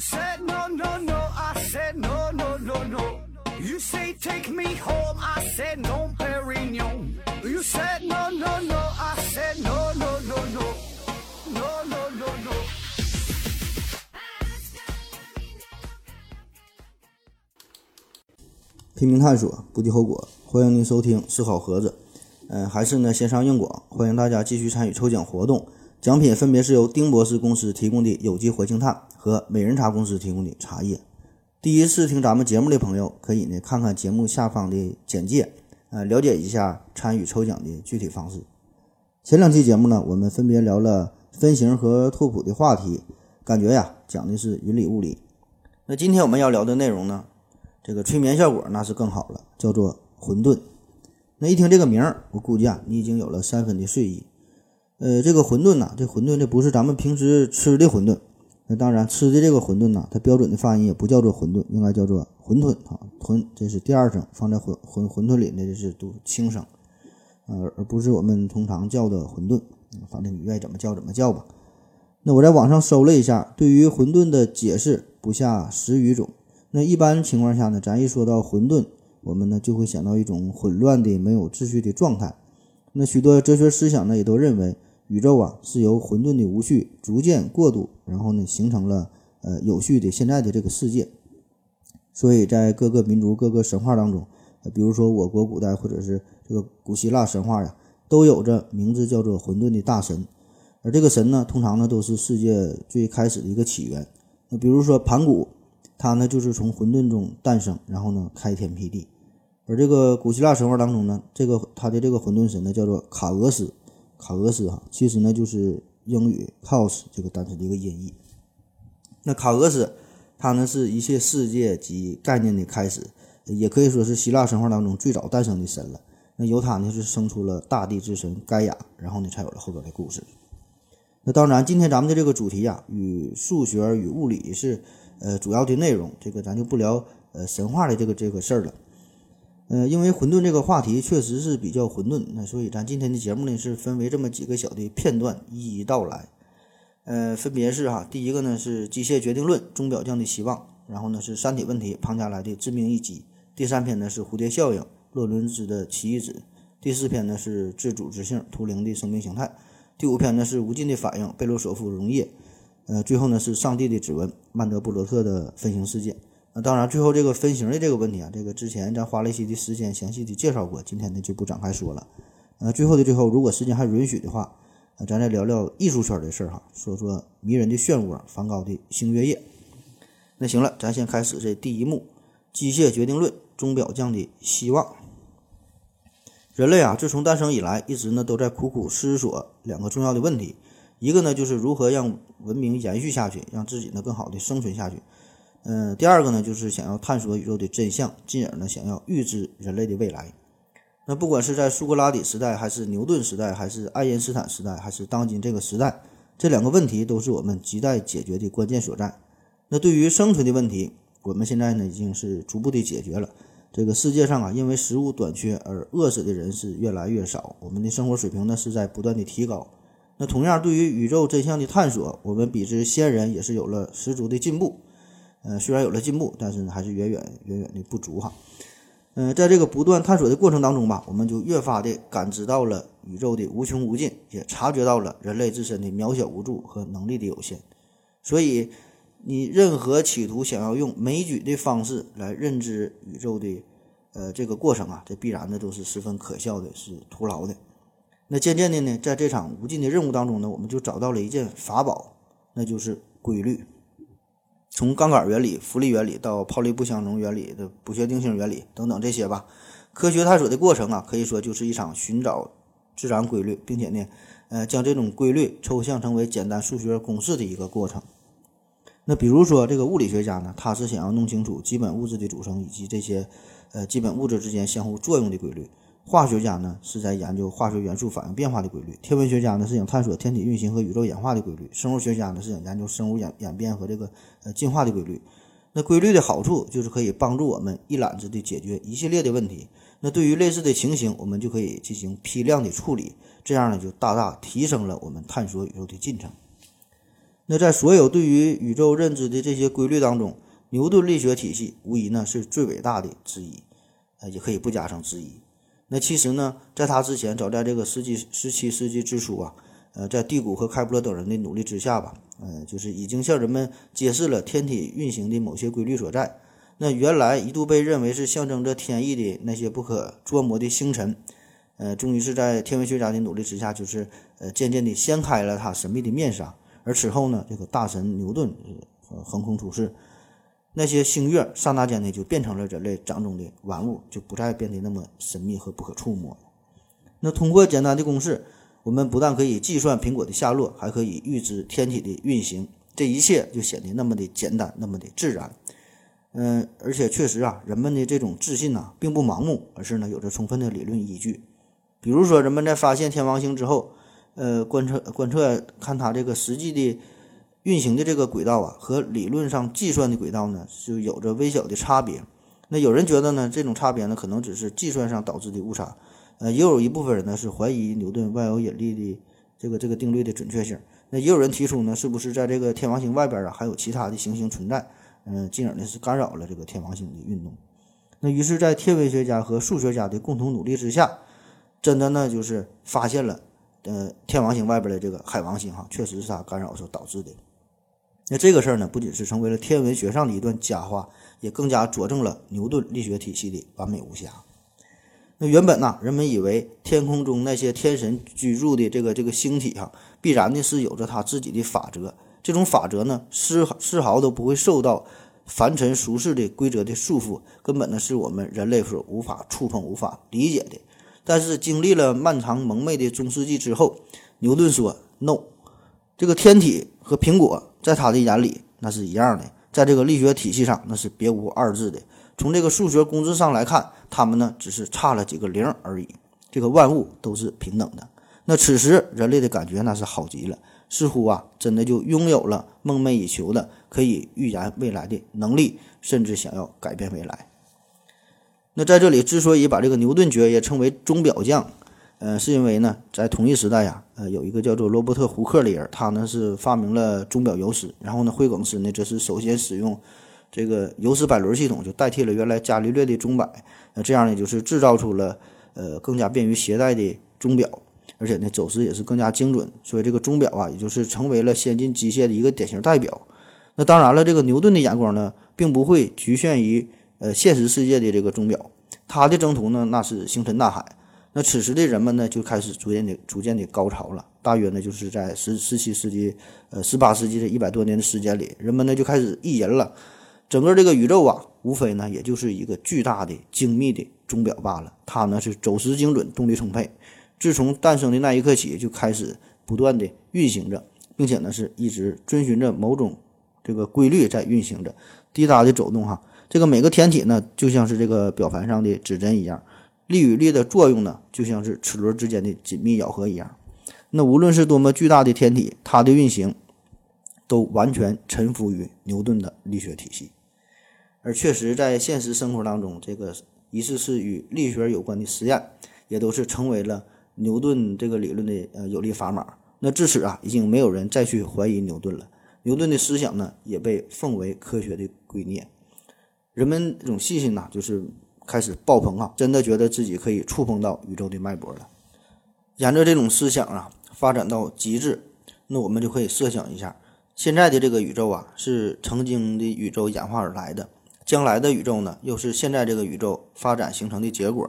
said no, no, no. I said no, no, no, no. You say take me home. I said no, Perignon. You said no, no, no. I said no, no, no, no. No, no, no, no. no. 拼命探索，不计后果。欢迎您收听思考盒子。嗯、还是呢线上硬广，欢迎大家继续参与抽奖活动。奖品分别是由丁博士公司提供的有机活性炭和美人茶公司提供的茶叶。第一次听咱们节目的朋友，可以呢看看节目下方的简介，呃，了解一下参与抽奖的具体方式。前两期节目呢，我们分别聊了分形和拓扑的话题，感觉呀讲的是云里雾里。那今天我们要聊的内容呢，这个催眠效果那是更好了，叫做混沌。那一听这个名儿，我估计啊，你已经有了三分的睡意。呃，这个馄饨呐，这馄饨这不是咱们平时吃的馄饨。那当然，吃的这个馄饨呐，它标准的发音也不叫做馄饨，应该叫做馄饨啊。馄这是第二声，放在馄馄馄饨里呢，这是读轻声，呃，而不是我们通常叫的馄饨。反正你愿意怎么叫怎么叫吧。那我在网上搜了一下，对于馄饨的解释不下十余种。那一般情况下呢，咱一说到馄饨，我们呢就会想到一种混乱的、没有秩序的状态。那许多哲学思想呢，也都认为宇宙啊是由混沌的无序逐渐过渡，然后呢形成了呃有序的现在的这个世界。所以在各个民族、各个神话当中，比如说我国古代或者是这个古希腊神话呀，都有着名字叫做混沌的大神。而这个神呢，通常呢都是世界最开始的一个起源。那比如说盘古，他呢就是从混沌中诞生，然后呢开天辟地。而这个古希腊神话当中呢，这个他的这个混沌神呢叫做卡俄斯，卡俄斯哈，其实呢就是英语 “cos” 这个单词的一个音译。那卡俄斯，它呢是一切世界及概念的开始，也可以说是希腊神话当中最早诞生的神了。那由他呢是生出了大地之神盖亚，然后呢才有了后边的故事。那当然，今天咱们的这个主题呀、与数学与物理是呃主要的内容，这个咱就不聊呃神话的这个这个事儿了。呃，因为混沌这个话题确实是比较混沌，那所以咱今天的节目呢是分为这么几个小的片段一一道来。呃，分别是哈，第一个呢是机械决定论，钟表匠的希望，然后呢是三体问题，庞加莱的致命一击，第三篇呢是蝴蝶效应，洛伦兹的奇异子，第四篇呢是自主之性，图灵的生命形态，第五篇呢是无尽的反应，贝洛索夫溶液，呃，最后呢是上帝的指纹，曼德布罗特的分形世界。那当然，最后这个分型的这个问题啊，这个之前咱花了一些的时间详细的介绍过，今天呢就不展开说了。呃，最后的最后，如果时间还允许的话，呃，咱再聊聊艺术圈的事儿哈，说说迷人的漩涡，梵高的星月夜。那行了，咱先开始这第一幕：机械决定论，钟表匠的希望。人类啊，自从诞生以来，一直呢都在苦苦思索两个重要的问题，一个呢就是如何让文明延续下去，让自己呢更好的生存下去。嗯，第二个呢，就是想要探索宇宙的真相，进而呢，想要预知人类的未来。那不管是在苏格拉底时代，还是牛顿时代，还是爱因斯坦时代，还是当今这个时代，这两个问题都是我们亟待解决的关键所在。那对于生存的问题，我们现在呢，已经是逐步的解决了。这个世界上啊，因为食物短缺而饿死的人是越来越少，我们的生活水平呢是在不断的提高。那同样，对于宇宙真相的探索，我们比之先人也是有了十足的进步。呃，虽然有了进步，但是呢，还是远远远远的不足哈。嗯、在这个不断探索的过程当中吧，我们就越发的感知到了宇宙的无穷无尽，也察觉到了人类自身的渺小无助和能力的有限。所以，你任何企图想要用枚举的方式来认知宇宙的，呃，这个过程啊，这必然的都是十分可笑的，是徒劳的。那渐渐的呢，在这场无尽的任务当中呢，我们就找到了一件法宝，那就是规律。从杠杆原理、浮力原理到泡利不相容原理的不确定性原理等等这些吧，科学探索的过程啊，可以说就是一场寻找自然规律，并且呢，呃，将这种规律抽象成为简单数学公式的一个过程。那比如说这个物理学家呢，他是想要弄清楚基本物质的组成以及这些呃基本物质之间相互作用的规律。化学家呢是在研究化学元素反应变化的规律，天文学家呢是想探索天体运行和宇宙演化的规律，生物学家呢是想研究生物演演变和这个呃进化的规律。那规律的好处就是可以帮助我们一揽子的解决一系列的问题。那对于类似的情形，我们就可以进行批量的处理，这样呢就大大提升了我们探索宇宙的进程。那在所有对于宇宙认知的这些规律当中，牛顿力学体系无疑呢是最伟大的之一，呃，也可以不加上之一。那其实呢，在他之前，早在这个世纪十七世纪之初啊，呃，在蒂谷和开普勒等人的努力之下吧，呃，就是已经向人们揭示了天体运行的某些规律所在。那原来一度被认为是象征着天意的那些不可捉摸的星辰，呃，终于是在天文学家的努力之下，就是呃，渐渐地掀开了它神秘的面纱。而此后呢，这个大神牛顿呃横空出世，那些星月刹那间呢就变成了人类掌中的玩物，就不再变得那么神秘和不可触摸。那通过简单的公式，我们不但可以计算苹果的下落，还可以预知天体的运行，这一切就显得那么的简单，那么的自然。嗯，而且确实啊，人们的这种自信呢，并不盲目，而是呢有着充分的理论依据。比如说，人们在发现天王星之后，呃，观测观测看它这个实际的运行的这个轨道啊，和理论上计算的轨道呢，就有着微小的差别。那有人觉得呢，这种差别呢，可能只是计算上导致的误差。呃，也有一部分人呢是怀疑牛顿万有引力的这个这个定律的准确性。那也有人提出呢，是不是在这个天王星外边啊，还有其他的行星存在？嗯，进而呢是干扰了这个天王星的运动。那于是，在天文学家和数学家的共同努力之下，真的呢就是发现了，呃，天王星外边的这个海王星哈，确实是它干扰所导致的。那这个事儿呢，不仅是成为了天文学上的一段佳话，也更加佐证了牛顿力学体系的完美无瑕。那原本呢，人们以为天空中那些天神居住的这个这个星体哈，必然的是有着它自己的法则。这种法则呢，丝丝毫都不会受到凡尘俗世的规则的束缚，根本呢是我们人类所无法触碰、无法理解的。但是经历了漫长蒙昧的中世纪之后，牛顿说：“no，这个天体和苹果在他的眼里那是一样的，在这个力学体系上那是别无二致的。从这个数学公式上来看，他们呢只是差了几个零而已。这个万物都是平等的。那此时人类的感觉那是好极了。”似乎啊，真的就拥有了梦寐以求的可以预言未来的能力，甚至想要改变未来。那在这里之所以把这个牛顿爵爷称为钟表匠，呃，是因为呢，在同一时代呀，呃，有一个叫做罗伯特胡克的人，他呢是发明了钟表游丝，然后呢，惠更斯呢则是首先使用这个游丝摆轮系统，就代替了原来伽利略的钟摆，那这样呢，就是制造出了呃更加便于携带的钟表。而且呢，走时也是更加精准，所以这个钟表啊，也就是成为了先进机械的一个典型代表。那当然了，这个牛顿的眼光呢，并不会局限于呃现实世界的这个钟表，他的征途呢，那是星辰大海。那此时的人们呢，就开始逐渐的、逐渐的高潮了。大约呢，就是在十十七世纪、呃十八世纪这一百多年的时间里，人们呢就开始意淫了。整个这个宇宙啊，无非呢，也就是一个巨大的、精密的钟表罢了。它呢是走时精准，动力充沛。自从诞生的那一刻起，就开始不断的运行着，并且呢是一直遵循着某种这个规律在运行着，滴答的走动哈。这个每个天体呢，就像是这个表盘上的指针一样，力与力的作用呢，就像是齿轮之间的紧密咬合一样。那无论是多么巨大的天体，它的运行都完全臣服于牛顿的力学体系。而确实，在现实生活当中，这个一次次与力学有关的实验，也都是成为了。牛顿这个理论的呃有力砝码，那至此啊，已经没有人再去怀疑牛顿了。牛顿的思想呢，也被奉为科学的圭臬。人们这种信心呐，就是开始爆棚啊，真的觉得自己可以触碰到宇宙的脉搏了。沿着这种思想啊，发展到极致，那我们就可以设想一下，现在的这个宇宙啊，是曾经的宇宙演化而来的，将来的宇宙呢，又是现在这个宇宙发展形成的结果。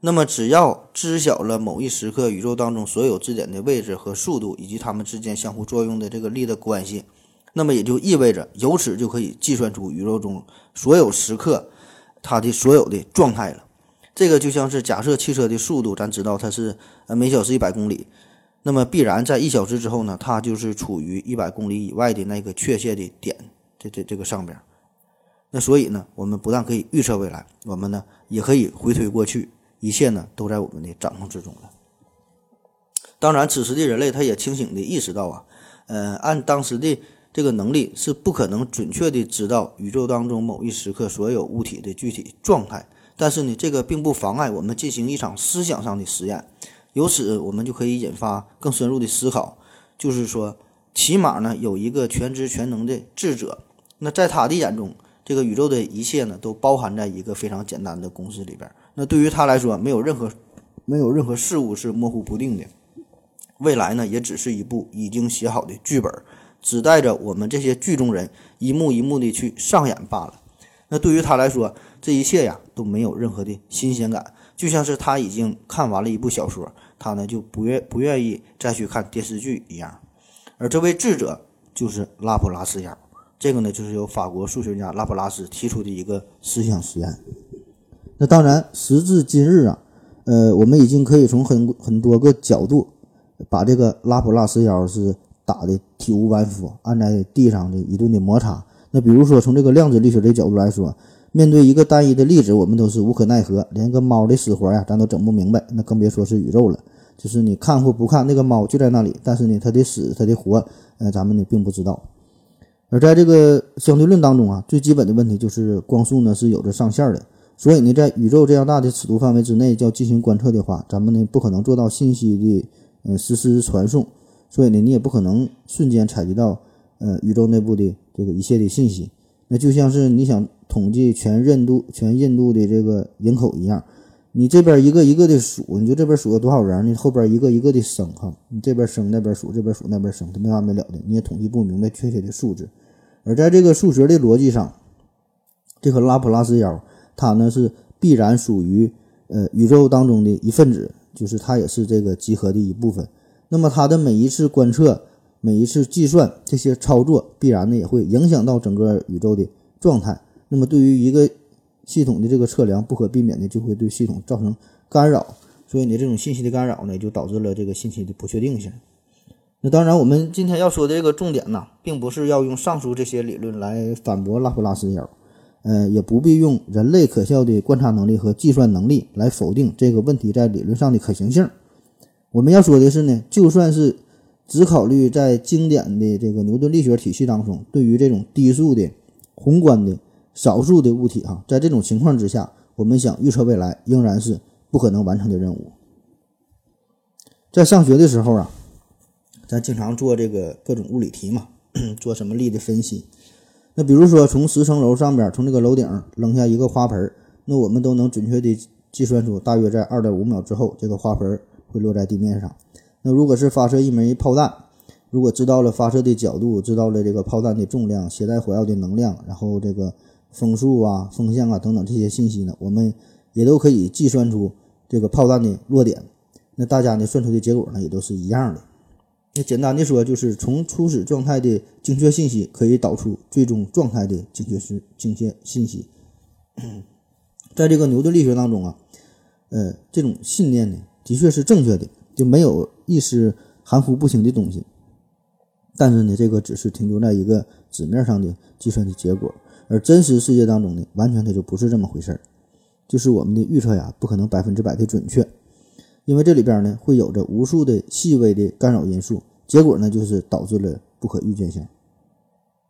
那么，只要知晓了某一时刻宇宙当中所有质点的位置和速度，以及它们之间相互作用的这个力的关系，那么也就意味着由此就可以计算出宇宙中所有时刻它的所有的状态了。这个就像是假设汽车的速度，咱知道它是呃每小时一百公里，那么必然在一小时之后呢，它就是处于一百公里以外的那个确切的点，这这这个上边。那所以呢，我们不但可以预测未来，我们呢也可以回推过去。一切呢都在我们的掌控之中了。当然，此时的人类他也清醒地意识到啊，呃，按当时的这个能力是不可能准确地知道宇宙当中某一时刻所有物体的具体状态。但是呢，这个并不妨碍我们进行一场思想上的实验。由此，我们就可以引发更深入的思考，就是说，起码呢有一个全知全能的智者。那在他的眼中，这个宇宙的一切呢都包含在一个非常简单的公式里边。那对于他来说，没有任何没有任何事物是模糊不定的。未来呢，也只是一部已经写好的剧本，只带着我们这些剧中人一幕一幕的去上演罢了。那对于他来说，这一切呀都没有任何的新鲜感，就像是他已经看完了一部小说，他呢就不愿不愿意再去看电视剧一样。而这位智者就是拉普拉斯妖，这个呢就是由法国数学家拉普拉斯提出的一个思想实验。那当然，时至今日啊，呃，我们已经可以从很很多个角度。把这个拉普拉斯妖是打的体无完肤，按在地上的一顿的摩擦。那比如说，从这个量子力学的角度来说，面对一个单一的粒子，我们都是无可奈何，连个猫的死活呀，咱都整不明白，那更别说是宇宙了。就是你看或不看，那个猫就在那里，但是呢，它的死，它的活，呃，咱们呢并不知道。而在这个相对论当中啊，最基本的问题就是光速呢是有着上限的，所以呢，在宇宙这样大的尺度范围之内，要进行观测的话，咱们呢不可能做到信息的。呃，实时传送，所以呢，你也不可能瞬间采集到呃宇宙内部的这个一切的信息。那就像是你想统计全印度全印度的这个人口一样，你这边一个一个的数，你就这边数了多少人，你后边一个一个的生哈，你这边生那边数，这边数那边生，它没完没了的，你也统计不明白确切的数字。而在这个数学的逻辑上，这个拉普拉斯妖它呢是必然属于呃宇宙当中的一份子。就是它也是这个集合的一部分，那么它的每一次观测、每一次计算这些操作，必然呢也会影响到整个宇宙的状态。那么对于一个系统的这个测量，不可避免的就会对系统造成干扰。所以呢，这种信息的干扰呢，就导致了这个信息的不确定性。那当然，我们今天要说的这个重点呢，并不是要用上述这些理论来反驳拉普拉斯妖。呃，也不必用人类可笑的观察能力和计算能力来否定这个问题在理论上的可行性。我们要说的是呢，就算是只考虑在经典的这个牛顿力学体系当中，对于这种低速的、宏观的、少数的物体哈，在这种情况之下，我们想预测未来，仍然是不可能完成的任务。在上学的时候啊，咱经常做这个各种物理题嘛，做什么力的分析。那比如说，从十层楼上边，从这个楼顶扔下一个花盆，那我们都能准确的计算出，大约在二点五秒之后，这个花盆会落在地面上。那如果是发射一枚炮弹，如果知道了发射的角度，知道了这个炮弹的重量、携带火药的能量，然后这个风速啊、风向啊等等这些信息呢，我们也都可以计算出这个炮弹的落点。那大家呢算出的结果呢，也都是一样的。那简单的说，就是从初始状态的精确信息可以导出最终状态的精确是精确信息。在这个牛顿力学当中啊，呃，这种信念呢的确是正确的，就没有一丝含糊不清的东西。但是呢，这个只是停留在一个纸面上的计算的结果，而真实世界当中呢，完全它就不是这么回事儿。就是我们的预测呀，不可能百分之百的准确。因为这里边呢会有着无数的细微的干扰因素，结果呢就是导致了不可预见性。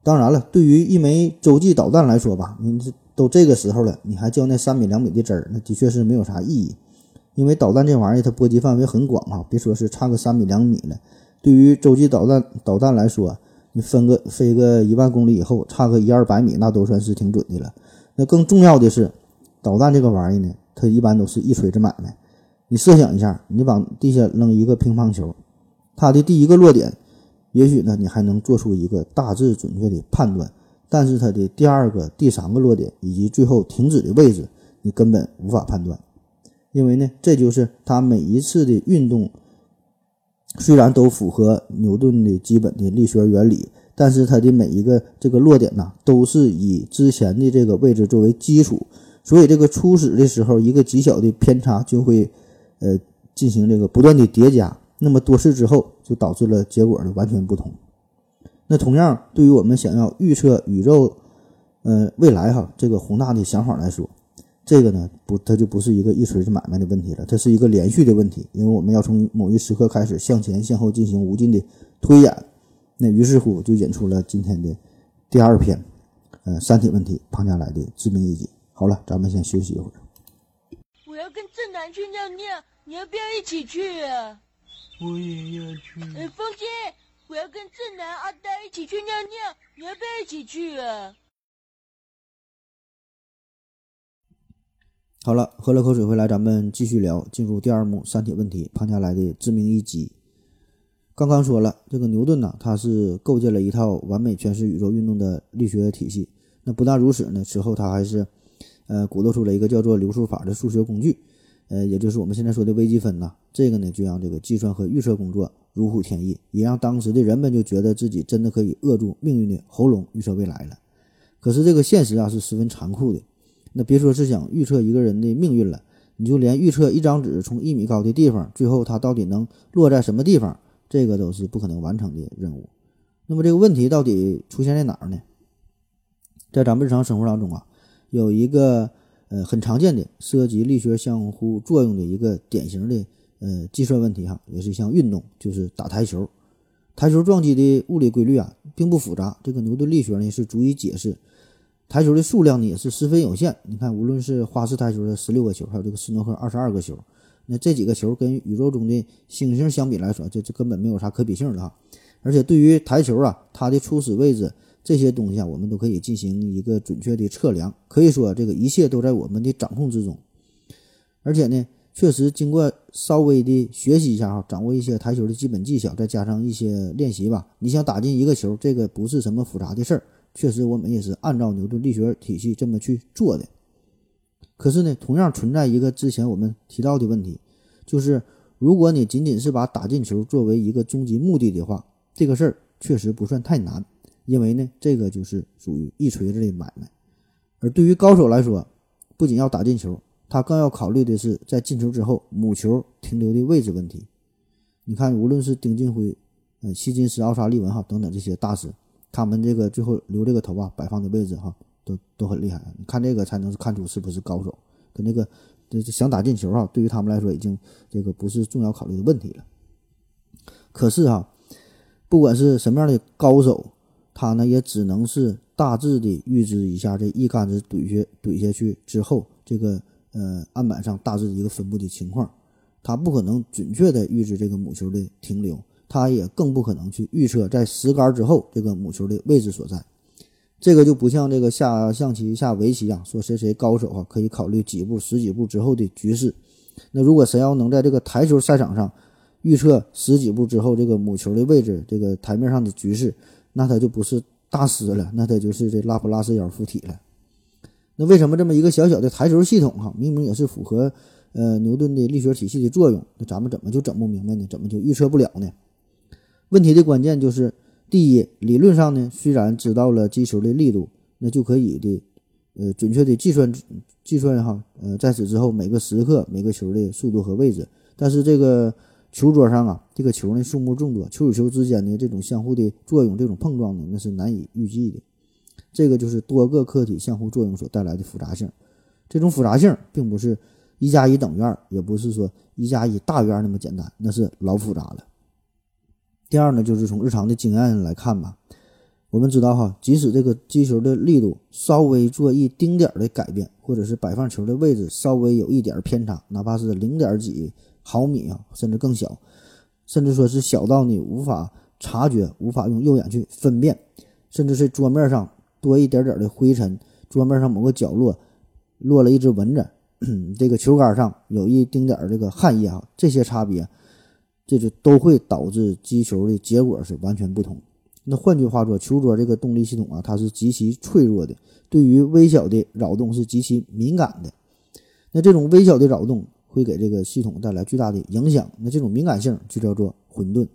当然了，对于一枚洲际导弹来说吧，你这都这个时候了，你还较那三米两米的真儿，那的确是没有啥意义。因为导弹这玩意儿它波及范围很广啊，别说是差个三米两米了，对于洲际导弹导弹来说，你分个飞个一万公里以后，差个一二百米，那都算是挺准的了。那更重要的是，导弹这个玩意儿呢，它一般都是一锤子买卖。你设想一下，你往地下扔一个乒乓球，它的第一个落点，也许呢你还能做出一个大致准确的判断，但是它的第二个、第三个落点以及最后停止的位置，你根本无法判断，因为呢这就是它每一次的运动，虽然都符合牛顿的基本的力学原理，但是它的每一个这个落点呢，都是以之前的这个位置作为基础，所以这个初始的时候一个极小的偏差就会。呃，进行这个不断的叠加，那么多次之后，就导致了结果呢完全不同。那同样，对于我们想要预测宇宙，呃，未来哈这个宏大的想法来说，这个呢不，它就不是一个一锤子买卖的问题了，它是一个连续的问题，因为我们要从某一时刻开始向前向后进行无尽的推演。那于是乎就引出了今天的第二篇，呃，三体问题，庞加莱的致命一击。好了，咱们先休息一会儿。我要跟正南去尿尿。你要不要一起去啊？我也要去。风姐，我要跟正南、阿呆一起去尿尿，你要不要一起去啊？好了，喝了口水回来，咱们继续聊。进入第二幕，三体问题，庞加莱的致命一击。刚刚说了，这个牛顿呢，他是构建了一套完美诠释宇宙运动的力学体系。那不但如此呢，之后他还是，呃，鼓捣出了一个叫做流数法的数学工具，呃，也就是我们现在说的微积分呐。这个呢，就让这个计算和预测工作如虎添翼，也让当时的人们就觉得自己真的可以扼住命运的喉咙，预测未来了。可是这个现实啊，是十分残酷的。那别说是想预测一个人的命运了，你就连预测一张纸从一米高的地方，最后它到底能落在什么地方，这个都是不可能完成的任务。那么这个问题到底出现在哪儿呢？在咱们日常生活当中啊，有一个呃很常见的涉及力学相互作用的一个典型的呃计算问题哈，也是一项运动，就是打台球。台球撞击的物理规律啊并不复杂，这个牛顿力学呢是足以解释。台球的数量呢也是十分有限。你看，无论是花式台球的十六个球，还有这个斯诺克二十二个球，那这几个球跟宇宙中的星星相比来说，这这根本没有啥可比性的哈。而且对于台球啊，它的初始位置这些东西啊，我们都可以进行一个准确的测量。可以说，这个一切都在我们的掌控之中。而且呢，确实经过稍微的学习一下哈，掌握一些台球的基本技巧，再加上一些练习吧，你想打进一个球，这个不是什么复杂的事儿。确实，我们也是按照牛顿力学体系这么去做的。可是呢，同样存在一个之前我们提到的问题，就是如果你仅仅是把打进球作为一个终极目的的话，这个事儿确实不算太难，因为呢，这个就是属于一锤子的买卖。而对于高手来说，不仅要打进球，他更要考虑的是在进球之后母球停留的位置问题。你看，无论是丁俊晖、呃希金斯、奥沙利文哈等等这些大师。他们这个最后留这个头啊，摆放的位置哈，都都很厉害。你看这个才能看出是不是高手。跟那个这想打进球啊，对于他们来说已经这个不是重要考虑的问题了。可是哈，不管是什么样的高手，他呢也只能是大致的预知一下这一杆子怼下怼下去之后，这个呃案板上大致一个分布的情况，他不可能准确的预知这个母球的停留。他也更不可能去预测在十杆之后这个母球的位置所在，这个就不像这个下象棋、下围棋啊，说谁谁高手啊，可以考虑几步、十几步之后的局势。那如果谁要能在这个台球赛场上预测十几步之后这个母球的位置、这个台面上的局势，那他就不是大师了，那他就是这拉普拉斯妖附体了。那为什么这么一个小小的台球系统哈，明明也是符合呃牛顿的力学体系的作用，那咱们怎么就整不明白呢？怎么就预测不了呢？问题的关键就是，第一，理论上呢，虽然知道了击球的力度，那就可以的，呃，准确的计算计算哈，呃，在此之后每个时刻每个球的速度和位置，但是这个球桌上啊，这个球呢数目众多，球与球之间的这种相互的作用，这种碰撞呢，那是难以预计的。这个就是多个客体相互作用所带来的复杂性。这种复杂性并不是一加一等于二，也不是说一加一大于二那么简单，那是老复杂了。第二呢，就是从日常的经验来看吧，我们知道哈，即使这个击球的力度稍微做一丁点儿的改变，或者是摆放球的位置稍微有一点偏差，哪怕是零点几毫米啊，甚至更小，甚至说是小到你无法察觉、无法用肉眼去分辨，甚至是桌面上多一点点的灰尘，桌面上某个角落落了一只蚊子，这个球杆上有一丁点儿这个汗液啊，这些差别。这就都会导致击球的结果是完全不同。那换句话说，球桌这个动力系统啊，它是极其脆弱的，对于微小的扰动是极其敏感的。那这种微小的扰动会给这个系统带来巨大的影响。那这种敏感性就叫做混沌。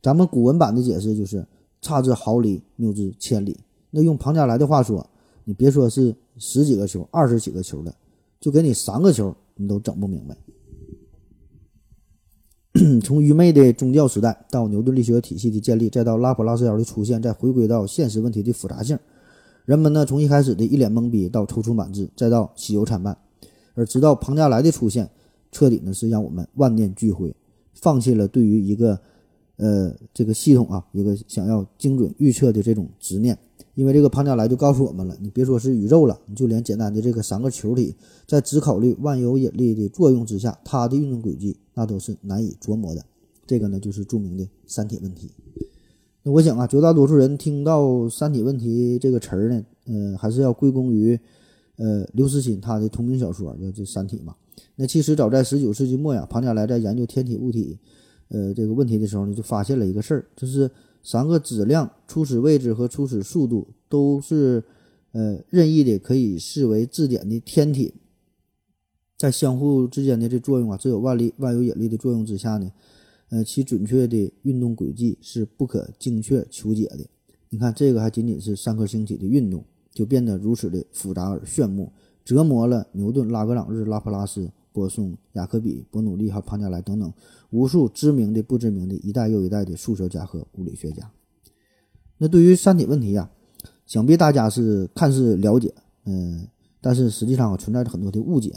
咱们古文版的解释就是“差之毫厘，谬之千里”。那用庞加莱的话说，你别说是十几个球、二十几个球了，就给你三个球，你都整不明白。从愚昧的宗教时代到牛顿力学体系的建立，再到拉普拉斯妖的出现，再回归到现实问题的复杂性，人们呢从一开始的一脸懵逼到踌躇满志，再到喜忧参半，而直到庞加莱的出现，彻底呢是让我们万念俱灰，放弃了对于一个呃这个系统啊一个想要精准预测的这种执念。因为这个庞加莱就告诉我们了，你别说是宇宙了，你就连简单的这个三个球体，在只考虑万有引力的作用之下，它的运动轨迹那都是难以琢磨的。这个呢，就是著名的三体问题。那我想啊，绝大多数人听到“三体问题”这个词儿呢，呃，还是要归功于呃刘慈欣他的同名小说叫这《三体》嘛。那其实早在十九世纪末呀，庞加莱在研究天体物体呃这个问题的时候呢，就发现了一个事儿，就是三个质量、初始位置和初始速度都是呃任意的，可以视为质点的天体，在相互之间的这作用啊，只有万力万有引力的作用之下呢。呃，其准确的运动轨迹是不可精确求解的。你看，这个还仅仅是三颗星体的运动，就变得如此的复杂而炫目，折磨了牛顿、拉格朗日、拉普拉斯、波松、雅克比、伯努利和庞加莱等等无数知名的、不知名的一代又一代的数学家和物理学家。那对于三体问题呀，想必大家是看似了解，嗯，但是实际上存在着很多的误解。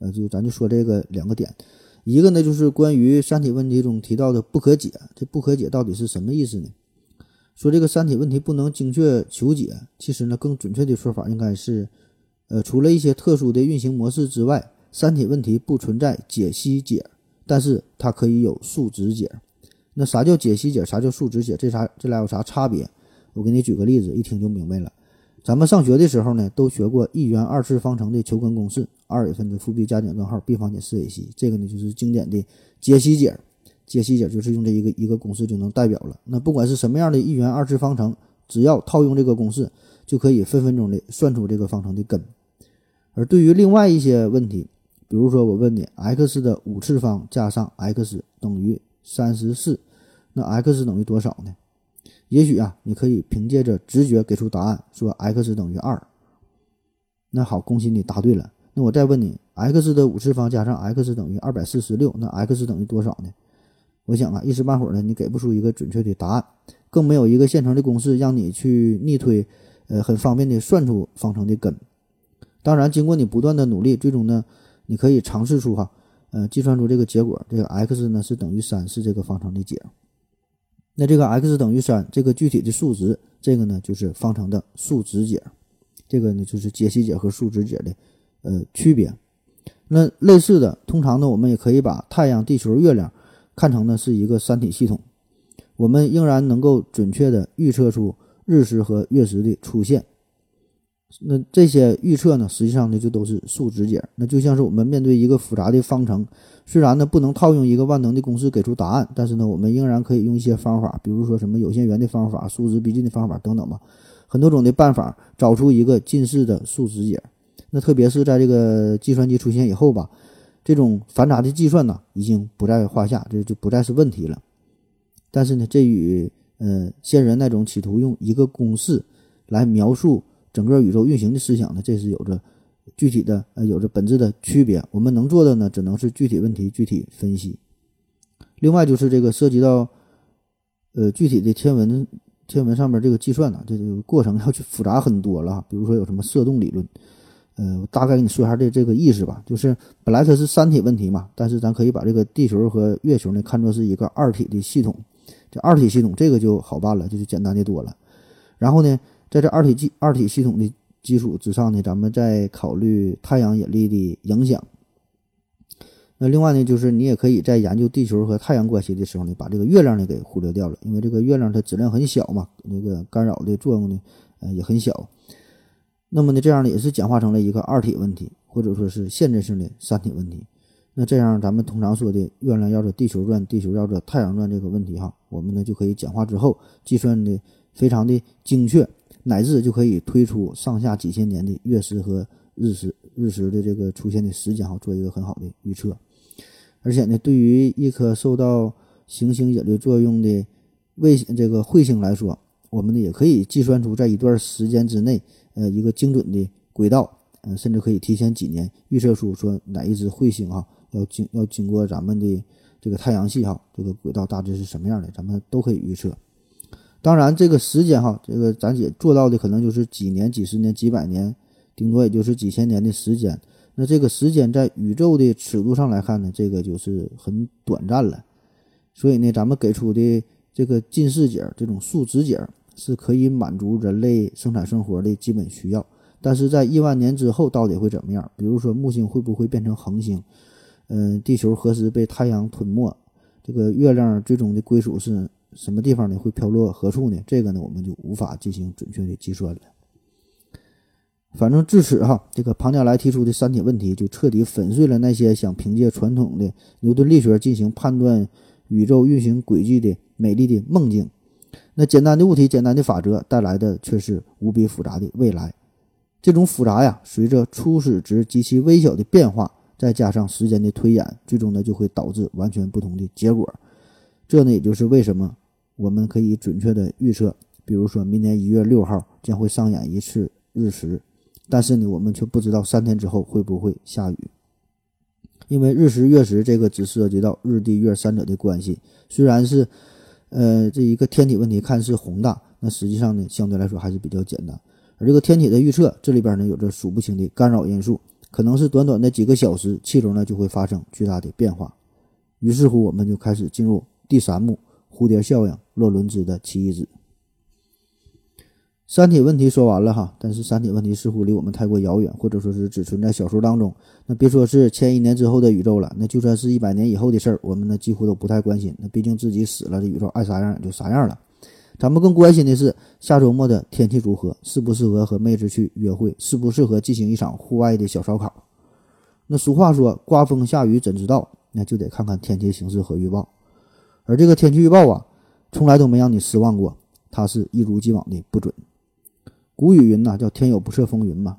呃，就咱就说这个两个点。一个呢，就是关于三体问题中提到的不可解，这不可解到底是什么意思呢？说这个三体问题不能精确求解，其实呢，更准确的说法应该是，呃，除了一些特殊的运行模式之外，三体问题不存在解析解，但是它可以有数值解。那啥叫解析解？啥叫数值解？这啥这俩有啥差别？我给你举个例子，一听就明白了。咱们上学的时候呢，都学过一元二次方程的求根公式，二维分之负 b 加减根号 b 方减四 ac，这个呢就是经典的解析解。解析解就是用这一个一个公式就能代表了。那不管是什么样的一元二次方程，只要套用这个公式，就可以分分钟的算出这个方程的根。而对于另外一些问题，比如说我问你，x 的五次方加上 x 等于三十四，那 x 等于多少呢？也许啊，你可以凭借着直觉给出答案，说 x 等于二。那好，恭喜你答对了。那我再问你，x 的五次方加上 x 等于二百四十六，那 x 等于多少呢？我想啊，一时半会儿呢，你给不出一个准确的答案，更没有一个现成的公式让你去逆推，呃，很方便的算出方程的根。当然，经过你不断的努力，最终呢，你可以尝试出哈，呃，计算出这个结果，这个 x 呢是等于三，是这个方程的解。那这个 x 等于三，这个具体的数值，这个呢就是方程的数值解，这个呢就是解析解和数值解的呃区别。那类似的，通常呢我们也可以把太阳、地球、月亮看成呢是一个三体系统，我们仍然能够准确的预测出日食和月食的出现。那这些预测呢，实际上呢就都是数值解。那就像是我们面对一个复杂的方程，虽然呢不能套用一个万能的公式给出答案，但是呢我们仍然可以用一些方法，比如说什么有限元的方法、数值逼近的方法等等吧，很多种的办法找出一个近似的数值解。那特别是在这个计算机出现以后吧，这种繁杂的计算呢已经不在话下，这就不再是问题了。但是呢，这与呃先人那种企图用一个公式来描述。整个宇宙运行的思想呢，这是有着具体的呃，有着本质的区别。我们能做的呢，只能是具体问题具体分析。另外就是这个涉及到呃具体的天文天文上面这个计算呢，这个过程要去复杂很多了。比如说有什么色动理论，呃，我大概给你说一下这这个意思吧。就是本来它是三体问题嘛，但是咱可以把这个地球和月球呢看作是一个二体的系统。这二体系统这个就好办了，就是简单的多了。然后呢？在这二体系二体系统的基础之上呢，咱们再考虑太阳引力的影响。那另外呢，就是你也可以在研究地球和太阳关系的时候呢，把这个月亮呢给忽略掉了，因为这个月亮它质量很小嘛，那个干扰的作用呢，呃也很小。那么呢，这样呢也是简化成了一个二体问题，或者说是限制性的三体问题。那这样咱们通常说的月亮绕着地球转，地球绕着太阳转这个问题哈，我们呢就可以简化之后计算的非常的精确。乃至就可以推出上下几千年的月食和日食日食的这个出现的时间，哈，做一个很好的预测。而且呢，对于一颗受到行星引力作用的卫星这个彗星来说，我们呢也可以计算出在一段时间之内，呃，一个精准的轨道，呃，甚至可以提前几年预测出说哪一只彗星哈要经要经过咱们的这个太阳系哈，这个轨道大致是什么样的，咱们都可以预测。当然，这个时间哈，这个咱姐做到的可能就是几年、几十年、几百年，顶多也就是几千年的时间。那这个时间在宇宙的尺度上来看呢，这个就是很短暂了。所以呢，咱们给出的这个近似解这种数值解是可以满足人类生产生活的基本需要。但是在亿万年之后到底会怎么样？比如说木星会不会变成恒星？嗯，地球何时被太阳吞没？这个月亮最终的归属是？什么地方呢会飘落何处呢？这个呢我们就无法进行准确的计算了。反正至此哈，这个庞加莱提出的三体问题就彻底粉碎了那些想凭借传统的牛顿力学进行判断宇宙运行轨迹的美丽的梦境。那简单的物体、简单的法则带来的却是无比复杂的未来。这种复杂呀，随着初始值极其微小的变化，再加上时间的推演，最终呢就会导致完全不同的结果。这呢也就是为什么我们可以准确的预测，比如说明年一月六号将会上演一次日食。但是呢，我们却不知道三天之后会不会下雨，因为日食月食这个只涉及到日地月三者的关系。虽然是，呃，这一个天体问题看似宏大，那实际上呢，相对来说还是比较简单。而这个天体的预测，这里边呢有着数不清的干扰因素，可能是短短的几个小时，气流呢就会发生巨大的变化。于是乎，我们就开始进入第三幕：蝴蝶效应，洛伦兹的奇异子。三体问题说完了哈，但是三体问题似乎离我们太过遥远，或者说是只存在小说当中。那别说是千亿年之后的宇宙了，那就算是一百年以后的事儿，我们呢几乎都不太关心。那毕竟自己死了，这宇宙爱啥样就啥样了。咱们更关心的是下周末的天气如何，适不适合和妹子去约会，适不适合进行一场户外的小烧烤。那俗话说，刮风下雨怎知道？那就得看看天气形势和预报。而这个天气预报啊，从来都没让你失望过，它是一如既往的不准。古语云呐，叫“天有不测风云”嘛。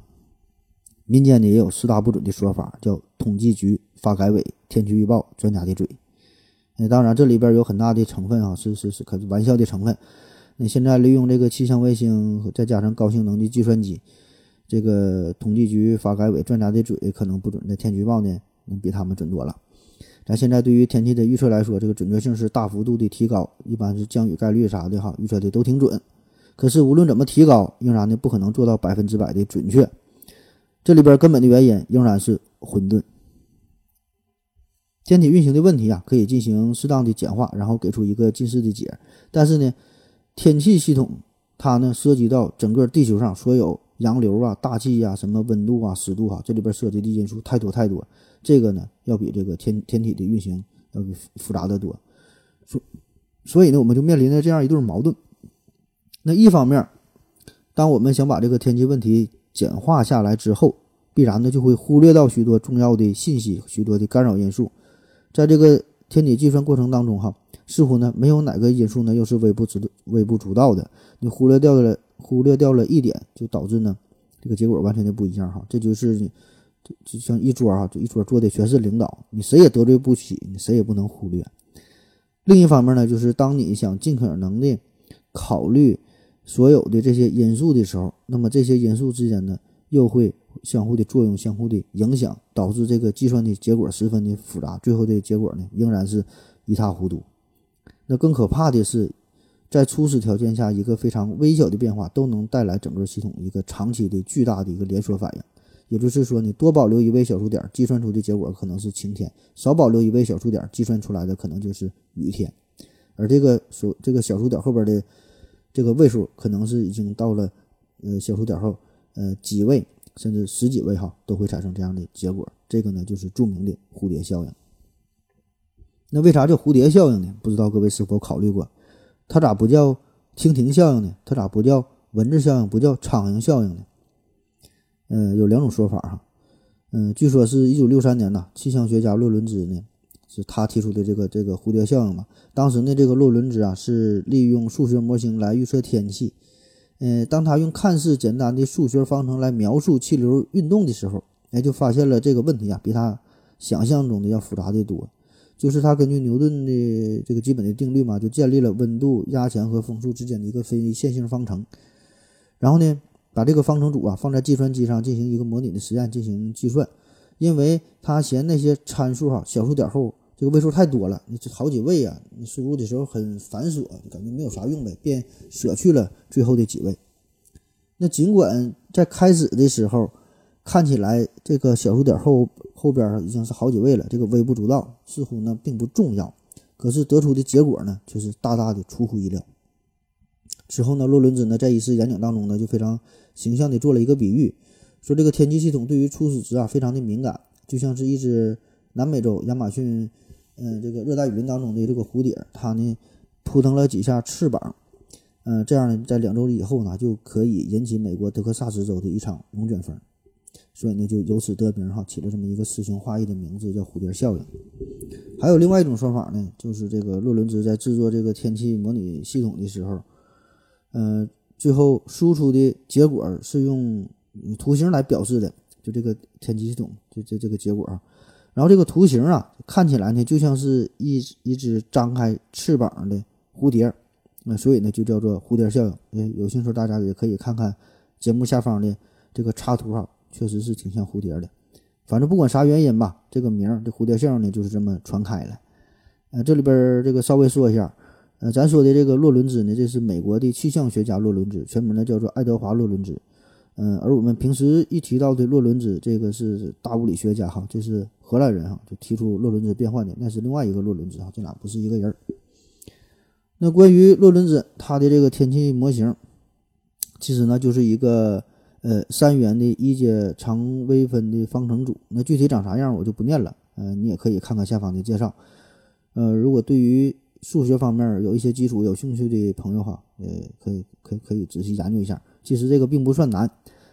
民间呢也有四大不准的说法，叫统计局、发改委、天气预报专家的嘴。那当然，这里边有很大的成分啊，是是是，可是玩笑的成分。那现在利用这个气象卫星，再加上高性能的计算机，这个统计局、发改委专家的嘴可能不准，那天气预报呢，能比他们准多了。咱现在对于天气的预测来说，这个准确性是大幅度的提高，一般是降雨概率啥的哈，预测的都挺准。可是无论怎么提高，仍然呢不可能做到百分之百的准确。这里边根本的原因仍然是混沌。天体运行的问题啊，可以进行适当的简化，然后给出一个近似的解。但是呢，天气系统它呢涉及到整个地球上所有洋流啊、大气啊、什么温度啊、湿度啊，这里边涉及的因素太多太多。这个呢要比这个天天体的运行要比复杂的多。所所以呢，我们就面临着这样一对矛盾。那一方面，当我们想把这个天气问题简化下来之后，必然呢就会忽略到许多重要的信息、许多的干扰因素。在这个天体计算过程当中，哈，似乎呢没有哪个因素呢又是微不足微不足道的。你忽略掉了忽略掉了一点，就导致呢这个结果完全的不一样，哈。这就是就像一桌哈，就一桌坐的全是领导，你谁也得罪不起，你谁也不能忽略。另一方面呢，就是当你想尽可能的考虑。所有的这些因素的时候，那么这些因素之间呢，又会相互的作用、相互的影响，导致这个计算的结果十分的复杂，最后的结果呢，仍然是一塌糊涂。那更可怕的是，在初始条件下，一个非常微小的变化都能带来整个系统一个长期的巨大的一个连锁反应。也就是说，你多保留一位小数点，计算出的结果可能是晴天；少保留一位小数点，计算出来的可能就是雨天。而这个数这个小数点后边的。这个位数可能是已经到了，呃，小数点后，呃，几位甚至十几位哈，都会产生这样的结果。这个呢，就是著名的蝴蝶效应。那为啥叫蝴蝶效应呢？不知道各位是否考虑过，它咋不叫蜻蜓效应呢？它咋不叫蚊子效应？不叫苍蝇效应呢？嗯，有两种说法哈。嗯，据说是一九六三年呢，气象学家洛伦兹呢。是他提出的这个这个蝴蝶效应嘛？当时呢，这个洛伦兹啊是利用数学模型来预测天气。嗯，当他用看似简单的数学方程来描述气流运动的时候，哎，就发现了这个问题啊，比他想象中的要复杂的多。就是他根据牛顿的这个基本的定律嘛，就建立了温度、压强和风速之间的一个非线性方程。然后呢，把这个方程组啊放在计算机上进行一个模拟的实验进行计算，因为他嫌那些参数哈小数点后。这个位数太多了，你这好几位啊，你输入的时候很繁琐，就感觉没有啥用呗，便舍去了最后的几位。那尽管在开始的时候看起来这个小数点后后边已经是好几位了，这个微不足道，似乎呢并不重要，可是得出的结果呢却是大大的出乎意料。之后呢，洛伦兹呢在一次演讲当中呢就非常形象地做了一个比喻，说这个天气系统对于初始值啊非常的敏感，就像是一只南美洲亚马逊。嗯，这个热带雨林当中的这个蝴蝶，它呢，扑腾了几下翅膀，嗯，这样呢，在两周以后呢，就可以引起美国德克萨斯州的一场龙卷风，所以呢，就由此得名哈，起了这么一个诗情画意的名字，叫蝴蝶效应。还有另外一种说法呢，就是这个洛伦兹在制作这个天气模拟系统的时候，嗯，最后输出的结果是用图形来表示的，就这个天气系统，就这这个结果啊。然后这个图形啊，看起来呢就像是一一只张开翅膀的蝴蝶，那所以呢就叫做蝴蝶效应。哎，有兴趣大家也可以看看节目下方的这个插图哈，确实是挺像蝴蝶的。反正不管啥原因吧，这个名儿这蝴蝶效应呢就是这么传开了。呃，这里边这个稍微说一下，呃，咱说的这个洛伦兹呢，这是美国的气象学家洛伦兹，全名呢叫做爱德华洛伦兹。嗯，而我们平时一提到的洛伦兹，这个是大物理学家哈，这是荷兰人哈，就提出洛伦兹变换的，那是另外一个洛伦兹哈，这俩不是一个人儿。那关于洛伦兹他的这个天气模型，其实呢就是一个呃三元的一阶常微分的方程组，那具体长啥样我就不念了，呃，你也可以看看下方的介绍。呃，如果对于数学方面有一些基础有兴趣的朋友哈，呃，可以可以可以仔细研究一下。其实这个并不算难，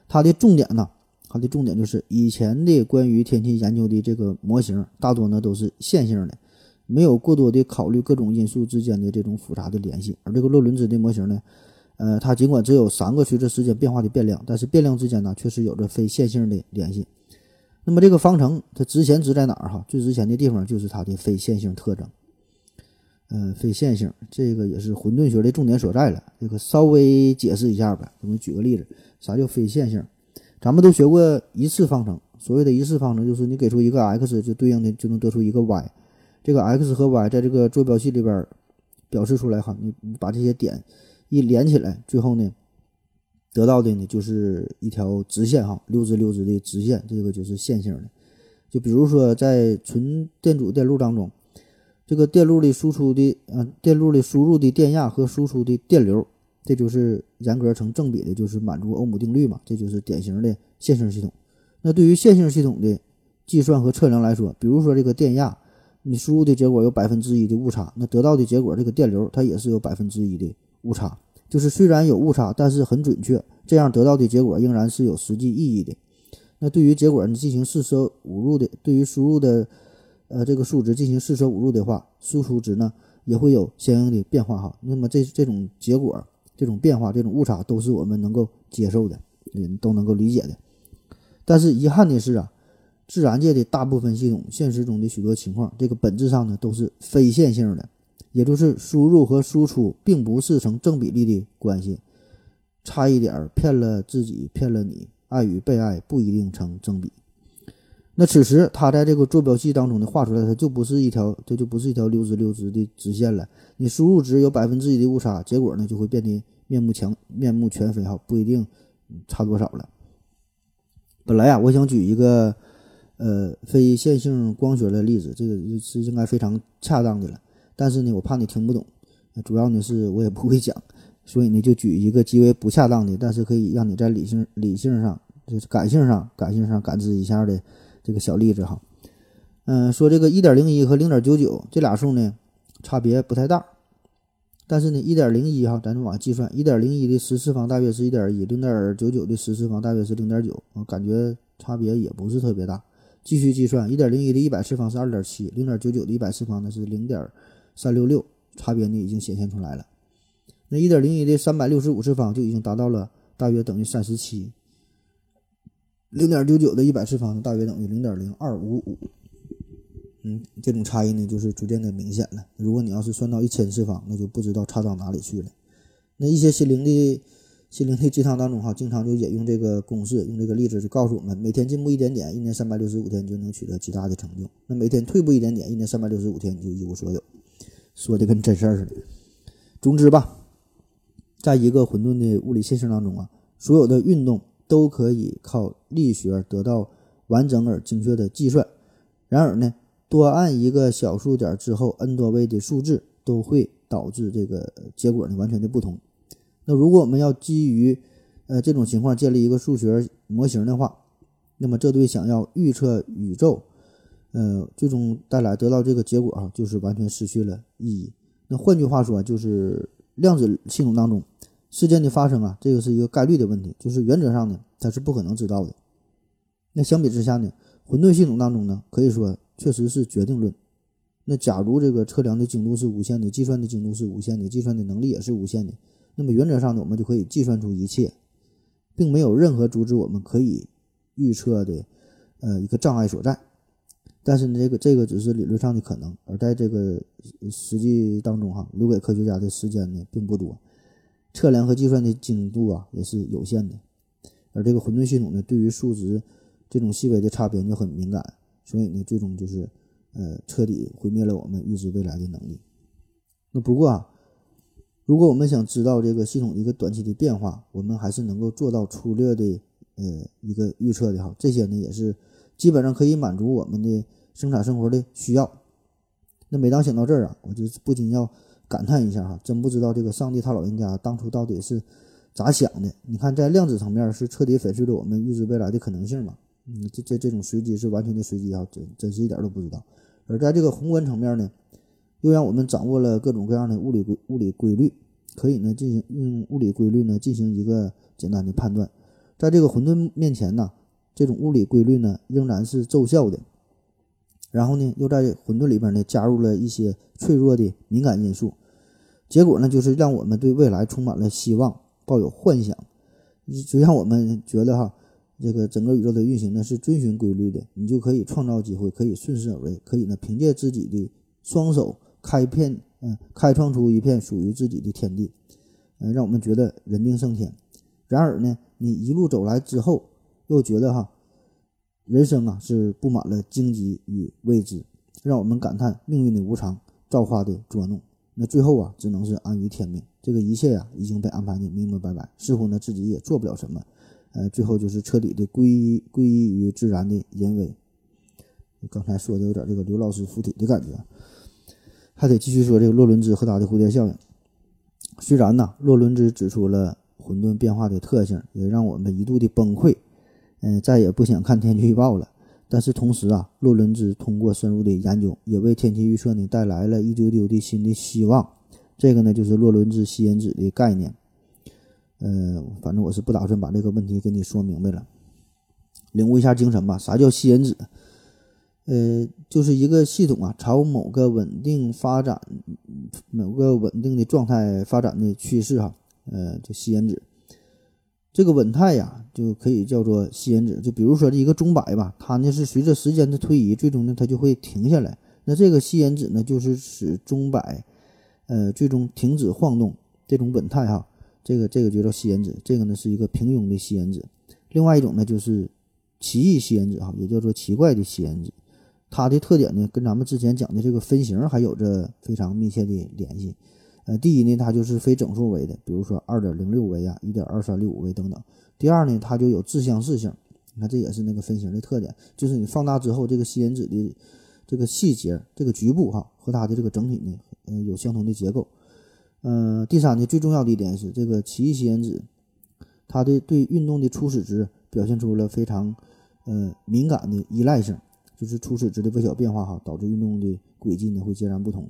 它的重点呢，它的重点就是以前的关于天气研究的这个模型，大多呢都是线性的，没有过多的考虑各种因素之间的这种复杂的联系。而这个洛伦兹的模型呢，呃，它尽管只有三个随着时间变化的变量，但是变量之间呢确实有着非线性的联系。那么这个方程它值钱值在哪儿哈？最值钱的地方就是它的非线性特征。嗯，非线性这个也是混沌学的重点所在了。这个稍微解释一下吧，我们举个例子，啥叫非线性？咱们都学过一次方程，所谓的一次方程就是你给出一个 x，就对应的就能得出一个 y。这个 x 和 y 在这个坐标系里边表示出来哈，你你把这些点一连起来，最后呢得到的呢就是一条直线哈，溜直溜直的直线，这个就是线性的。就比如说在纯电阻电路当中。这个电路里输出的，呃，电路里输入的电压和输出的电流，这就是严格成正比的，就是满足欧姆定律嘛，这就是典型的线性系统。那对于线性系统的计算和测量来说，比如说这个电压，你输入的结果有百分之一的误差，那得到的结果这个电流它也是有百分之一的误差，就是虽然有误差，但是很准确，这样得到的结果仍然是有实际意义的。那对于结果你进行四舍五入的，对于输入的。呃，这个数值进行四舍五入的话，输出值呢也会有相应的变化哈。那么这这种结果、这种变化、这种误差都是我们能够接受的，嗯，都能够理解的。但是遗憾的是啊，自然界的大部分系统、现实中的许多情况，这个本质上呢都是非线性的，也就是输入和输出并不是成正比例的关系，差一点儿骗了自己，骗了你，爱与被爱不一定成正比。那此时，它在这个坐标系当中呢，画出来它就不是一条，这就不是一条溜直溜直的直线了。你输入值有百分之一的误差，结果呢就会变得面目全面目全非哈，不一定差多少了。本来呀，我想举一个呃非线性光学的例子，这个是应该非常恰当的了。但是呢，我怕你听不懂，主要呢是我也不会讲，所以呢就举一个极为不恰当的，但是可以让你在理性理性上就是感性上感性上感知一下的。这个小例子哈，嗯，说这个一点零一和零点九九这俩数呢，差别不太大，但是呢，一点零一哈，咱就往计算，一点零一的十次方大约是一点一，零点九九的十次方大约是零点九，啊，感觉差别也不是特别大。继续计算，一点零一的一百次方是二点七，零点九九的一百次方呢是零点三六六，差别呢已经显现出来了。那一点零一的三百六十五次方就已经达到了大约等于三十七。零点九九的一百次方，大约等于零点零二五五。嗯，这种差异呢，就是逐渐的明显了。如果你要是算到一千次方，那就不知道差到哪里去了。那一些心灵的心灵的鸡汤当中，哈，经常就引用这个公式，用这个例子就告诉我们：每天进步一点点，一年三百六十五天就能取得极大的成就；那每天退步一点点，一年三百六十五天你就一无所有。说的跟真事儿似的。总之吧，在一个混沌的物理现象当中啊，所有的运动。都可以靠力学得到完整而精确的计算。然而呢，多按一个小数点之后，n 多位的数字都会导致这个结果呢完全的不同。那如果我们要基于呃这种情况建立一个数学模型的话，那么这对想要预测宇宙呃最终带来得到这个结果啊，就是完全失去了意义。那换句话说，就是量子系统当中事件的发生啊，这个是一个概率的问题，就是原则上呢它是不可能知道的。那相比之下呢，混沌系统当中呢，可以说确实是决定论。那假如这个测量的精度是无限的，计算的精度是无限的，计算的能力也是无限的，那么原则上呢，我们就可以计算出一切，并没有任何阻止我们可以预测的呃一个障碍所在。但是呢，这个这个只是理论上的可能，而在这个实际当中哈，留给科学家的时间呢并不多，测量和计算的精度啊也是有限的，而这个混沌系统呢，对于数值这种细微的差别就很敏感，所以呢，最终就是呃彻底毁灭了我们预知未来的能力。那不过啊，如果我们想知道这个系统一个短期的变化，我们还是能够做到粗略的呃一个预测的哈，这些呢也是。基本上可以满足我们的生产生活的需要。那每当想到这儿啊，我就不禁要感叹一下哈，真不知道这个上帝他老人家当初到底是咋想的？你看，在量子层面是彻底粉碎了我们预知未来的可能性嘛？嗯，这这这种随机是完全的随机啊，真真是一点都不知道。而在这个宏观层面呢，又让我们掌握了各种各样的物理规物理规律，可以呢进行用物理规律呢进行一个简单的判断。在这个混沌面前呢。这种物理规律呢，仍然是奏效的。然后呢，又在混沌里边呢，加入了一些脆弱的敏感因素。结果呢，就是让我们对未来充满了希望，抱有幻想，就让我们觉得哈，这个整个宇宙的运行呢是遵循规律的。你就可以创造机会，可以顺势而为，可以呢凭借自己的双手开片，嗯，开创出一片属于自己的天地，嗯，让我们觉得人定胜天。然而呢，你一路走来之后。又觉得哈，人生啊是布满了荆棘与未知，让我们感叹命运的无常、造化的捉弄。那最后啊，只能是安于天命。这个一切呀，已经被安排的明明白白，似乎呢自己也做不了什么。呃，最后就是彻底的归归于自然的人为。刚才说的有点这个刘老师附体的感觉，还得继续说这个洛伦兹和他的蝴蝶效应。虽然呢，洛伦兹指出了混沌变化的特性，也让我们一度的崩溃。嗯，再也不想看天气预报了。但是同时啊，洛伦兹通过深入的研究，也为天气预测呢带来了一丢丢的新的希望。这个呢，就是洛伦兹吸引子的概念。呃，反正我是不打算把这个问题跟你说明白了，领悟一下精神吧。啥叫吸引子？呃，就是一个系统啊，朝某个稳定发展、某个稳定的状态发展的趋势哈。呃，叫吸引子。这个稳态呀，就可以叫做吸引子。就比如说这一个钟摆吧，它呢是随着时间的推移，最终呢它就会停下来。那这个吸引子呢，就是使钟摆，呃，最终停止晃动。这种稳态哈，这个这个就叫吸引子。这个呢是一个平庸的吸引子。另外一种呢就是奇异吸引子哈，也叫做奇怪的吸引子。它的特点呢，跟咱们之前讲的这个分型还有着非常密切的联系。呃，第一呢，它就是非整数维的，比如说二点零六维啊，一点二三六五维等等。第二呢，它就有自相似性，你看这也是那个分型的特点，就是你放大之后，这个吸引子的这个细节、这个局部哈，和它的这个整体呢，嗯，有相同的结构。嗯，第三呢，最重要的一点是这个奇异吸引子，它的对运动的初始值表现出了非常呃敏感的依赖性，就是初始值的微小变化哈，导致运动的轨迹呢会截然不同。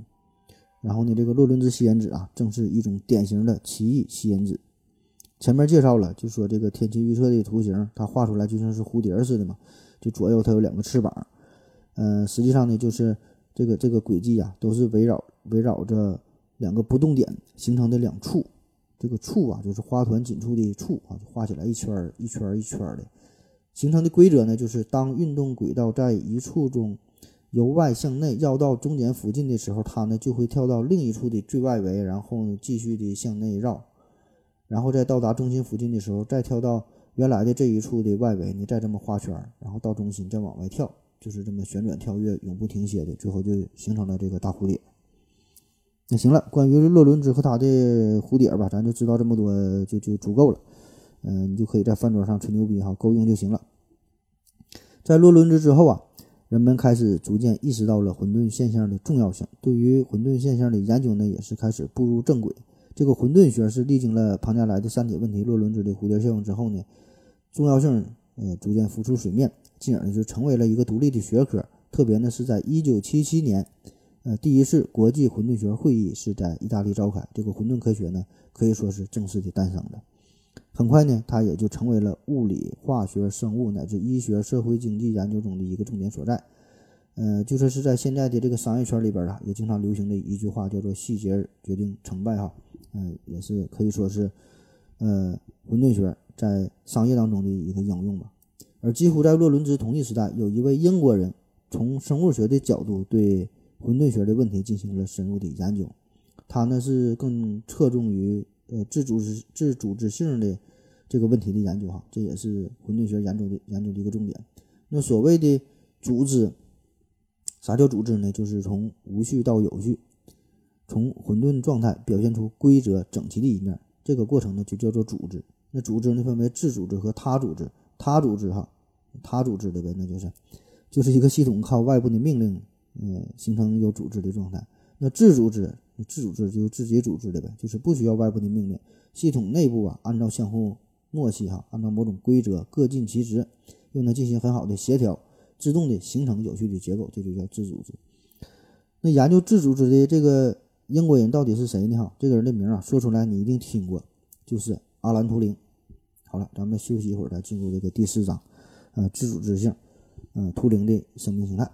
然后呢，这个洛伦兹吸引子啊，正是一种典型的奇异吸引子。前面介绍了，就说这个天气预测的图形，它画出来就像是蝴蝶似的嘛，就左右它有两个翅膀。嗯，实际上呢，就是这个这个轨迹啊，都是围绕围绕着两个不动点形成的两处。这个处啊，就是花团锦簇的处啊，就画起来一圈儿一圈儿一圈儿的。形成的规则呢，就是当运动轨道在一处中。由外向内绕到终点附近的时候，它呢就会跳到另一处的最外围，然后继续的向内绕，然后再到达中心附近的时候，再跳到原来的这一处的外围，你再这么画圈，然后到中心再往外跳，就是这么旋转跳跃，永不停歇的，最后就形成了这个大蝴蝶。那行了，关于洛伦兹和他的蝴蝶吧，咱就知道这么多就就足够了。嗯，你就可以在饭桌上吹牛逼哈，够用就行了。在洛伦兹之后啊。人们开始逐渐意识到了混沌现象的重要性，对于混沌现象的研究呢，也是开始步入正轨。这个混沌学是历经了庞加莱的三体问题、洛伦兹的蝴蝶效应之后呢，重要性呃逐渐浮出水面，进而呢就成为了一个独立的学科。特别呢是在1977年，呃，第一次国际混沌学会议是在意大利召开，这个混沌科学呢可以说是正式的诞生了。很快呢，它也就成为了物理、化学、生物乃至医学、社会、经济研究中的一个重点所在。呃，就说是在现在的这个商业圈里边啊，也经常流行的一句话叫做“细节决定成败”哈，嗯，也是可以说是，呃，混沌学在商业当中的一个应用吧。而几乎在洛伦兹同一时代，有一位英国人从生物学的角度对混沌学的问题进行了深入的研究，他呢是更侧重于呃自组织自组织性的这个问题的研究哈，这也是混沌学研究的研究的一个重点。那所谓的组织。啥叫组织呢？就是从无序到有序，从混沌状态表现出规则整齐的一面。这个过程呢，就叫做组织。那组织呢，分为自组织和他组织。他组织哈，他组织的呗，那就是就是一个系统靠外部的命令，嗯，形成有组织的状态。那自组织，自组织就是自己组织的呗，就是不需要外部的命令，系统内部啊，按照相互默契哈，按照某种规则各尽其职，又能进行很好的协调。自动的形成有序的结构，这就叫自组织。那研究自组织的这个英国人到底是谁呢？哈，这个人的名啊，说出来你一定听过，就是阿兰·图灵。好了，咱们休息一会儿，再进入这个第四章，呃，自组织性，呃，图灵的生命形态。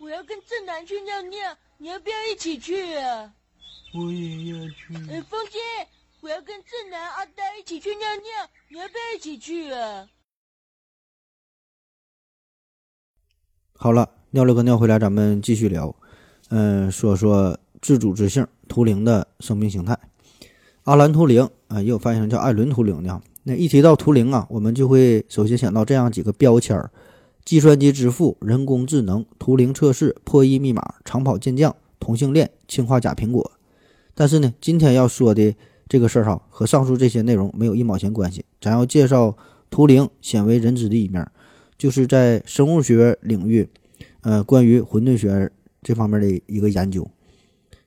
我要跟正南去尿尿，你要不要一起去啊？我也要去。哎，风姐，我要跟正南、阿呆一起去尿尿，你要不要一起去啊？好了，尿了个尿回来，咱们继续聊。嗯，说说自主之性图灵的生命形态。阿兰·图灵啊，也有翻译成叫艾伦·图灵的。那一提到图灵啊，我们就会首先想到这样几个标签儿：计算机之父、人工智能、图灵测试、破译密码、长跑健将、同性恋、氰化钾苹果。但是呢，今天要说的这个事儿哈，和上述这些内容没有一毛钱关系。咱要介绍图灵鲜为人知的一面。就是在生物学领域，呃，关于混沌学这方面的一个研究，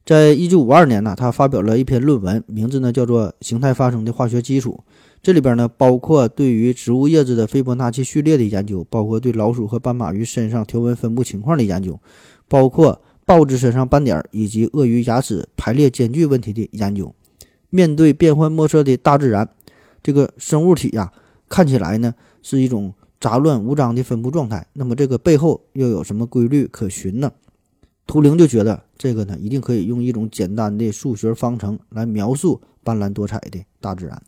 在一九五二年呢，他发表了一篇论文，名字呢叫做《形态发生的化学基础》。这里边呢，包括对于植物叶子的斐波那契序列的研究，包括对老鼠和斑马鱼身上条纹分布情况的研究，包括豹子身上斑点以及鳄鱼牙齿排列间距问题的研究。面对变幻莫测的大自然，这个生物体呀，看起来呢是一种。杂乱无章的分布状态，那么这个背后又有什么规律可循呢？图灵就觉得这个呢，一定可以用一种简单的数学方程来描述斑斓多彩的大自然。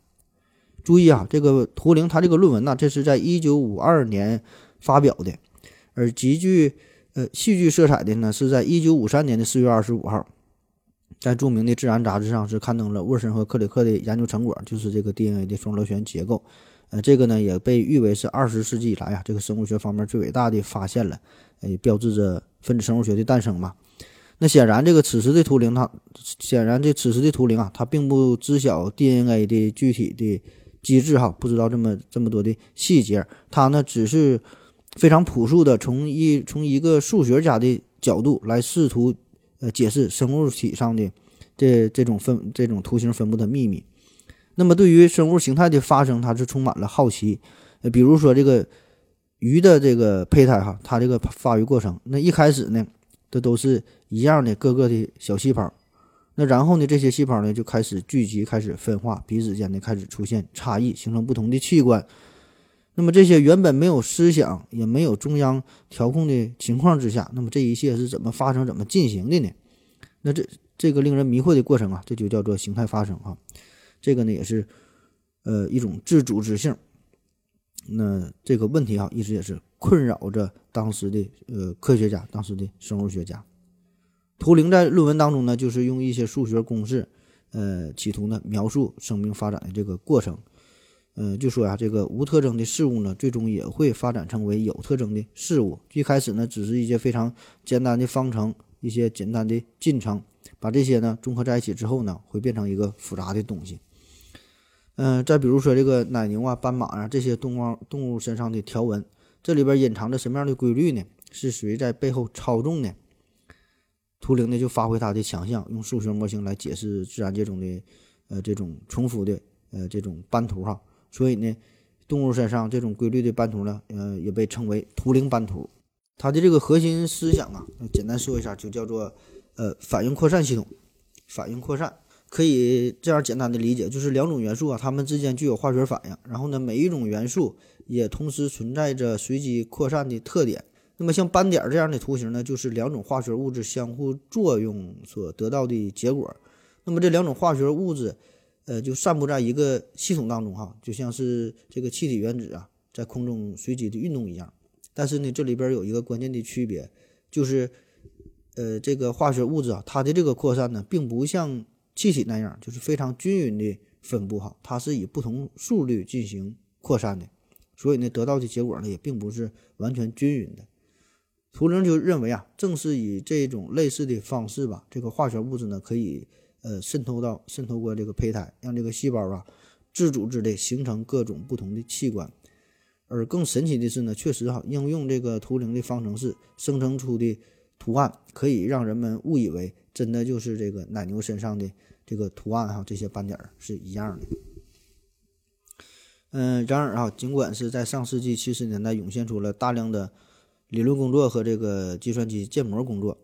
注意啊，这个图灵他这个论文呢，这是在一九五二年发表的，而极具呃戏剧色彩的呢，是在一九五三年的四月二十五号，在著名的《自然》杂志上是刊登了沃森和克里克的研究成果，就是这个 DNA 的双螺旋结构。呃，这个呢也被誉为是二十世纪以来啊这个生物学方面最伟大的发现了，呃，标志着分子生物学的诞生嘛。那显然，这个此时的图灵，他显然这此时的图灵啊，他并不知晓 DNA 的具体的机制哈，不知道这么这么多的细节。他呢只是非常朴素的从一从一个数学家的角度来试图呃解释生物体上的这这种分这种图形分布的秘密。那么，对于生物形态的发生，它是充满了好奇。呃，比如说这个鱼的这个胚胎哈，它这个发育过程，那一开始呢，这都是一样的各个的小细胞。那然后呢，这些细胞呢就开始聚集，开始分化，彼此间呢开始出现差异，形成不同的器官。那么这些原本没有思想，也没有中央调控的情况之下，那么这一切是怎么发生、怎么进行的呢？那这这个令人迷惑的过程啊，这就叫做形态发生啊。这个呢也是，呃，一种自组织性。那这个问题啊，一直也是困扰着当时的呃科学家，当时的生物学家。图灵在论文当中呢，就是用一些数学公式，呃，企图呢描述生命发展的这个过程。嗯，就说呀，这个无特征的事物呢，最终也会发展成为有特征的事物。一开始呢，只是一些非常简单的方程，一些简单的进程，把这些呢综合在一起之后呢，会变成一个复杂的东西。嗯，再比如说这个奶牛啊、斑马啊这些动物动物身上的条纹，这里边隐藏着什么样的规律呢？是谁在背后操纵呢？图灵呢就发挥他的强项，用数学模型来解释自然界中的呃这种重复的呃这种斑图哈。所以呢，动物身上这种规律的斑图呢，呃也被称为图灵斑图。它的这个核心思想啊，简单说一下，就叫做呃反应扩散系统。反应扩散可以这样简单的理解，就是两种元素啊，它们之间具有化学反应，然后呢，每一种元素也同时存在着随机扩散的特点。那么像斑点这样的图形呢，就是两种化学物质相互作用所得到的结果。那么这两种化学物质，呃，就散布在一个系统当中哈，就像是这个气体原子啊，在空中随机的运动一样。但是呢，这里边有一个关键的区别，就是，呃，这个化学物质啊，它的这个扩散呢，并不像气体那样，就是非常均匀的分布哈，它是以不同速率进行扩散的，所以呢，得到的结果呢，也并不是完全均匀的。图灵就认为啊，正是以这种类似的方式吧，这个化学物质呢，可以呃渗透到渗透过这个胚胎，让这个细胞啊自组织的形成各种不同的器官。而更神奇的是呢，确实哈，应用这个图灵的方程式生成出的图案，可以让人们误以为真的就是这个奶牛身上的这个图案哈，这些斑点是一样的。嗯，然而啊，尽管是在上世纪七十年代涌现出了大量的理论工作和这个计算机建模工作，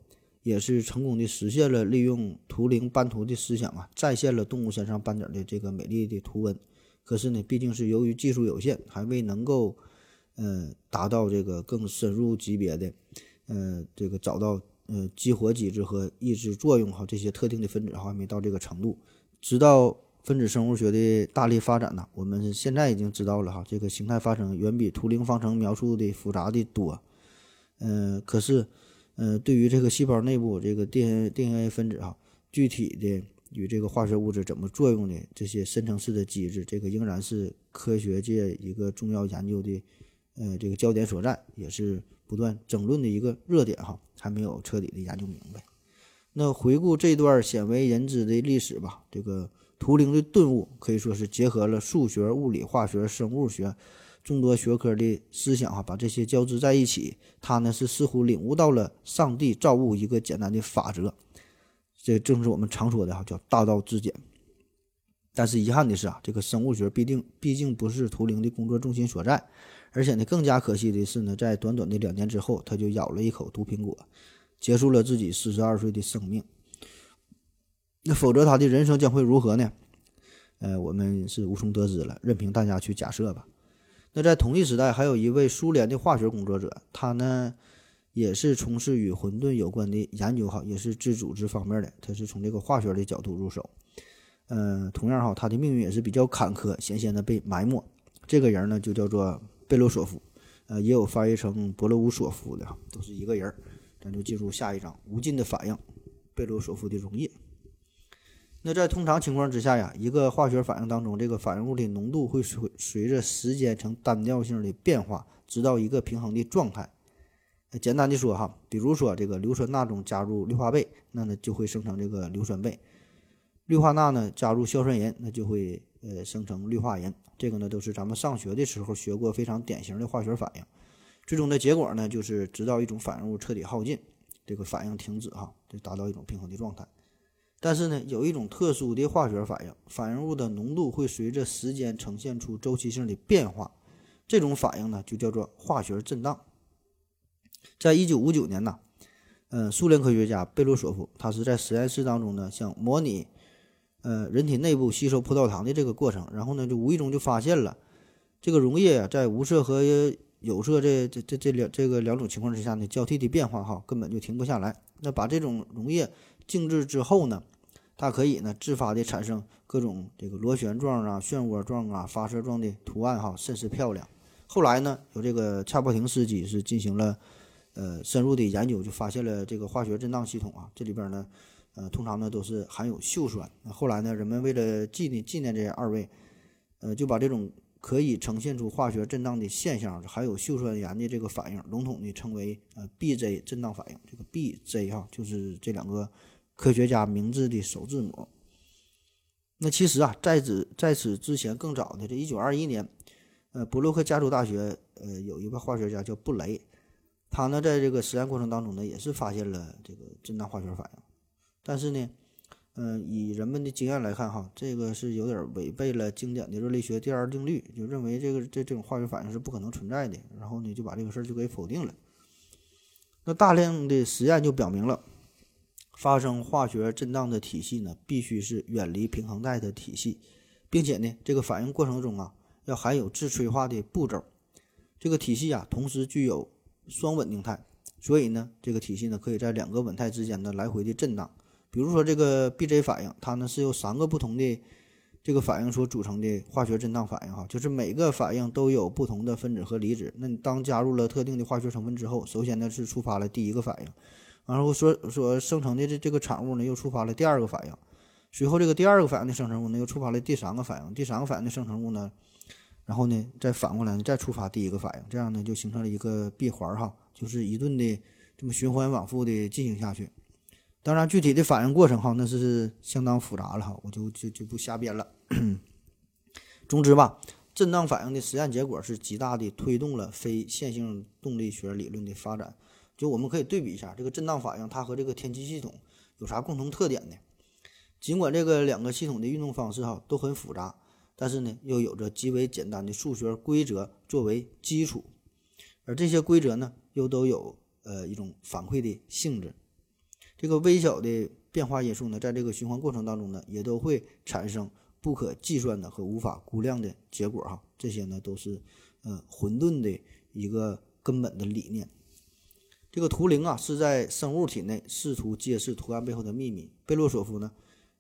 也是成功的实现了利用图灵斑图的思想啊，再现了动物身上斑点的这个美丽的图纹。可是呢，毕竟是由于技术有限，还未能够，呃，达到这个更深入级别的，呃，这个找到呃激活机制和抑制作用哈这些特定的分子哈，还没到这个程度。直到分子生物学的大力发展呢，我们现在已经知道了哈，这个形态发生远比图灵方程描述的复杂的多。呃，可是，呃，对于这个细胞内部这个 DNA DNA 分子啊，具体的。与这个化学物质怎么作用的这些深层次的机制，这个仍然是科学界一个重要研究的，呃，这个焦点所在，也是不断争论的一个热点哈，还没有彻底的研究明白。那回顾这段鲜为人知的历史吧，这个图灵的顿悟可以说是结合了数学、物理、化学、生物学众多学科的思想哈，把这些交织在一起，他呢是似乎领悟到了上帝造物一个简单的法则。这正是我们常说的哈，叫大道至简。但是遗憾的是啊，这个生物学必定毕竟不是图灵的工作重心所在，而且呢，更加可惜的是呢，在短短的两年之后，他就咬了一口毒苹果，结束了自己四十二岁的生命。那否则他的人生将会如何呢？呃，我们是无从得知了，任凭大家去假设吧。那在同一时代，还有一位苏联的化学工作者，他呢？也是从事与混沌有关的研究哈，也是自组织方面的，他是从这个化学的角度入手。嗯，同样哈，他的命运也是比较坎坷，险险的被埋没。这个人呢，就叫做贝罗索夫，呃，也有翻译成博罗乌索夫的，都是一个人。咱就进入下一章，无尽的反应，贝罗索夫的溶液。那在通常情况之下呀，一个化学反应当中，这个反应物的浓度会随随着时间呈单调性的变化，直到一个平衡的状态。简单的说哈，比如说这个硫酸钠中加入氯化钡，那呢就会生成这个硫酸钡；氯化钠呢加入硝酸盐，那就会呃生成氯化盐。这个呢都是咱们上学的时候学过非常典型的化学反应。最终的结果呢就是直到一种反应物彻底耗尽，这个反应停止哈，就达到一种平衡的状态。但是呢有一种特殊的化学反应，反应物的浓度会随着时间呈现出周期性的变化，这种反应呢就叫做化学震荡。在一九五九年呢，嗯，苏联科学家贝洛索夫，他是在实验室当中呢，想模拟，呃，人体内部吸收葡萄糖的这个过程，然后呢，就无意中就发现了，这个溶液啊，在无色和有色这这这这两这个两种情况之下呢，交替的变化哈，根本就停不下来。那把这种溶液静置之后呢，它可以呢自发的产生各种这个螺旋状啊、漩涡状啊、发射状的图案哈，甚是漂亮。后来呢，有这个恰伯廷斯基是进行了。呃，深入的研究就发现了这个化学震荡系统啊，这里边呢，呃，通常呢都是含有溴酸。那后来呢，人们为了纪念纪念这二位，呃，就把这种可以呈现出化学震荡的现象，含有溴酸盐的这个反应，笼统的称为呃 BZ 震荡反应。这个 BZ 哈，就是这两个科学家名字的首字母。那其实啊，在此在此之前更早的这1921年，呃，伯洛克加州大学呃有一个化学家叫布雷。他呢，在这个实验过程当中呢，也是发现了这个震荡化学反应，但是呢，嗯，以人们的经验来看，哈，这个是有点违背了经典的热力学第二定律，就认为这个这这种化学反应是不可能存在的，然后呢，就把这个事儿就给否定了。那大量的实验就表明了，发生化学震荡的体系呢，必须是远离平衡带的体系，并且呢，这个反应过程中啊，要含有自催化的步骤。这个体系啊，同时具有双稳定态，所以呢，这个体系呢，可以在两个稳态之间的来回的震荡。比如说这个 BJ 反应，它呢是由三个不同的这个反应所组成的化学震荡反应哈，就是每个反应都有不同的分子和离子。那你当加入了特定的化学成分之后，首先呢是触发了第一个反应，然后所所生成的这这个产物呢又触发了第二个反应，随后这个第二个反应的生成物呢又触发了第三个反应，第三个反应的生成物呢，然后呢再反过来再触发第一个反应，这样呢就形成了一个闭环哈，就是一顿的这么循环往复的进行下去。当然，具体的反应过程哈，那是相当复杂了哈，我就就就不瞎编了。总之吧，震荡反应的实验结果是极大的推动了非线性动力学理论的发展。就我们可以对比一下，这个震荡反应它和这个天气系统有啥共同特点呢？尽管这个两个系统的运动方式哈都很复杂，但是呢又有着极为简单的数学规则作为基础，而这些规则呢又都有呃一种反馈的性质。这个微小的变化因素呢，在这个循环过程当中呢，也都会产生不可计算的和无法估量的结果哈。这些呢，都是呃混沌的一个根本的理念。这个图灵啊，是在生物体内试图揭示图案背后的秘密；贝洛索夫呢，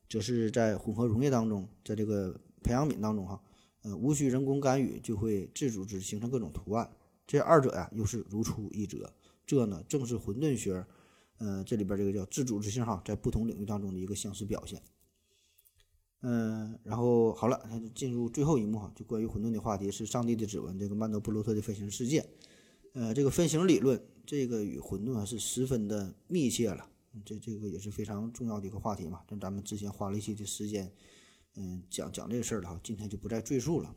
则是在混合溶液当中，在这个培养皿当中哈，呃，无需人工干预就会自组织形成各种图案。这二者呀，又是如出一辙。这呢，正是混沌学。呃，这里边这个叫自组织性哈，在不同领域当中的一个相似表现。嗯，然后好了，那就进入最后一幕哈，就关于混沌的话题是上帝的指纹，这个曼德布罗特的分形世界。呃，这个分形理论，这个与混沌还是十分的密切了。这这个也是非常重要的一个话题嘛。那咱们之前花了一些的时间，嗯，讲讲这个事儿了哈，今天就不再赘述了。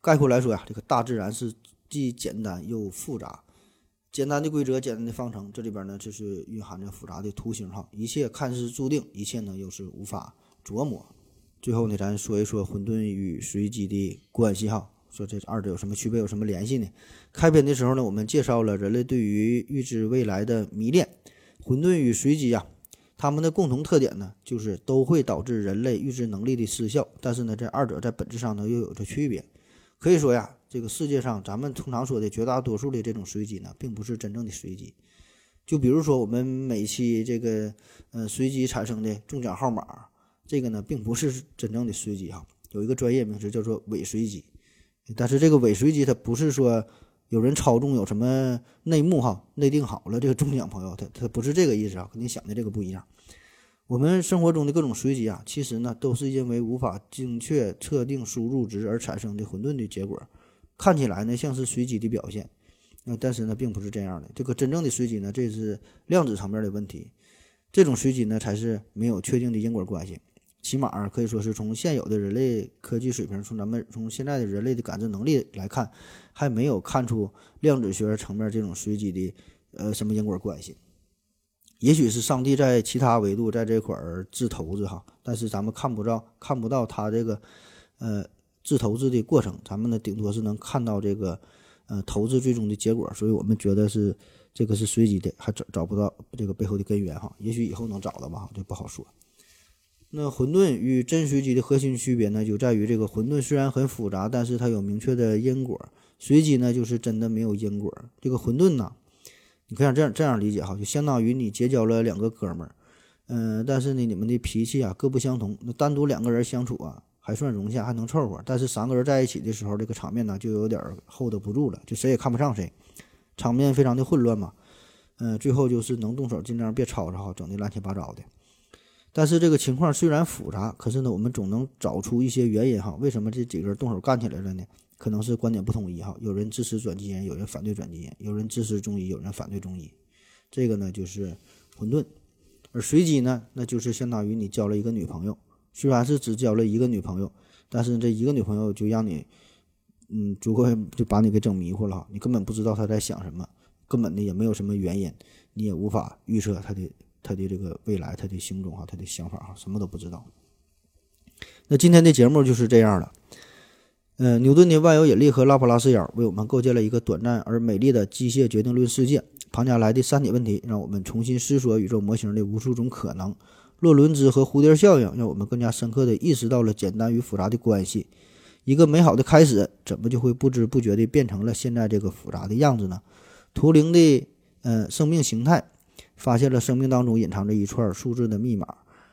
概括来说呀，这个大自然是既简单又复杂。简单的规则，简单的方程，这里边呢就是蕴含着复杂的图形哈。一切看似注定，一切呢又是无法琢磨。最后呢，咱说一说混沌与随机的关系哈，说这二者有什么区别，有什么联系呢？开篇的时候呢，我们介绍了人类对于预知未来的迷恋。混沌与随机呀，它们的共同特点呢，就是都会导致人类预知能力的失效。但是呢，这二者在本质上呢又有着区别。可以说呀。这个世界上，咱们通常说的绝大多数的这种随机呢，并不是真正的随机。就比如说我们每期这个呃随机产生的中奖号码，这个呢并不是真正的随机哈，有一个专业名词叫做伪随机。但是这个伪随机它不是说有人操纵有什么内幕哈，内定好了这个中奖朋友，他他不是这个意思啊，跟你想的这个不一样。我们生活中的各种随机啊，其实呢都是因为无法精确测定输入值而产生的混沌的结果。看起来呢像是随机的表现，那但是呢并不是这样的。这个真正的随机呢，这是量子层面的问题。这种随机呢才是没有确定的因果关系。起码可以说是从现有的人类科技水平，从咱们从现在的人类的感知能力来看，还没有看出量子学层面这种随机的呃什么因果关系。也许是上帝在其他维度在这块儿掷骰子哈，但是咱们看不到看不到他这个呃。掷投资的过程，咱们呢顶多是能看到这个，呃，投资最终的结果，所以我们觉得是这个是随机的，还找找不到这个背后的根源哈。也许以后能找到吧，这不好说。那混沌与真随机的核心区别呢，就在于这个混沌虽然很复杂，但是它有明确的因果；随机呢，就是真的没有因果。这个混沌呢，你可以这样这样理解哈，就相当于你结交了两个哥们儿，嗯，但是呢，你们的脾气啊各不相同，那单独两个人相处啊。还算融洽，还能凑合。但是三个人在一起的时候，这个场面呢就有点 hold 不住了，就谁也看不上谁，场面非常的混乱嘛。嗯，最后就是能动手尽量别吵吵哈，整的乱七八糟的。但是这个情况虽然复杂，可是呢，我们总能找出一些原因哈。为什么这几个人动手干起来了呢？可能是观点不统一哈，有人支持转基因，有人反对转基因，有人支持中医，有人反对中医。这个呢就是混沌，而随机呢，那就是相当于你交了一个女朋友。虽然是只交了一个女朋友，但是这一个女朋友就让你，嗯，足够就把你给整迷糊了哈。你根本不知道她在想什么，根本的也没有什么原因，你也无法预测她的他的这个未来，他的行踪哈，他的想法哈，什么都不知道。那今天的节目就是这样了。嗯，牛顿的万有引力和拉普拉斯妖为我们构建了一个短暂而美丽的机械决定论世界。庞加莱的三体问题让我们重新思索宇宙模型的无数种可能。洛伦兹和蝴蝶效应让我们更加深刻地意识到了简单与复杂的关系。一个美好的开始，怎么就会不知不觉地变成了现在这个复杂的样子呢？图灵的呃生命形态发现了生命当中隐藏着一串数字的密码。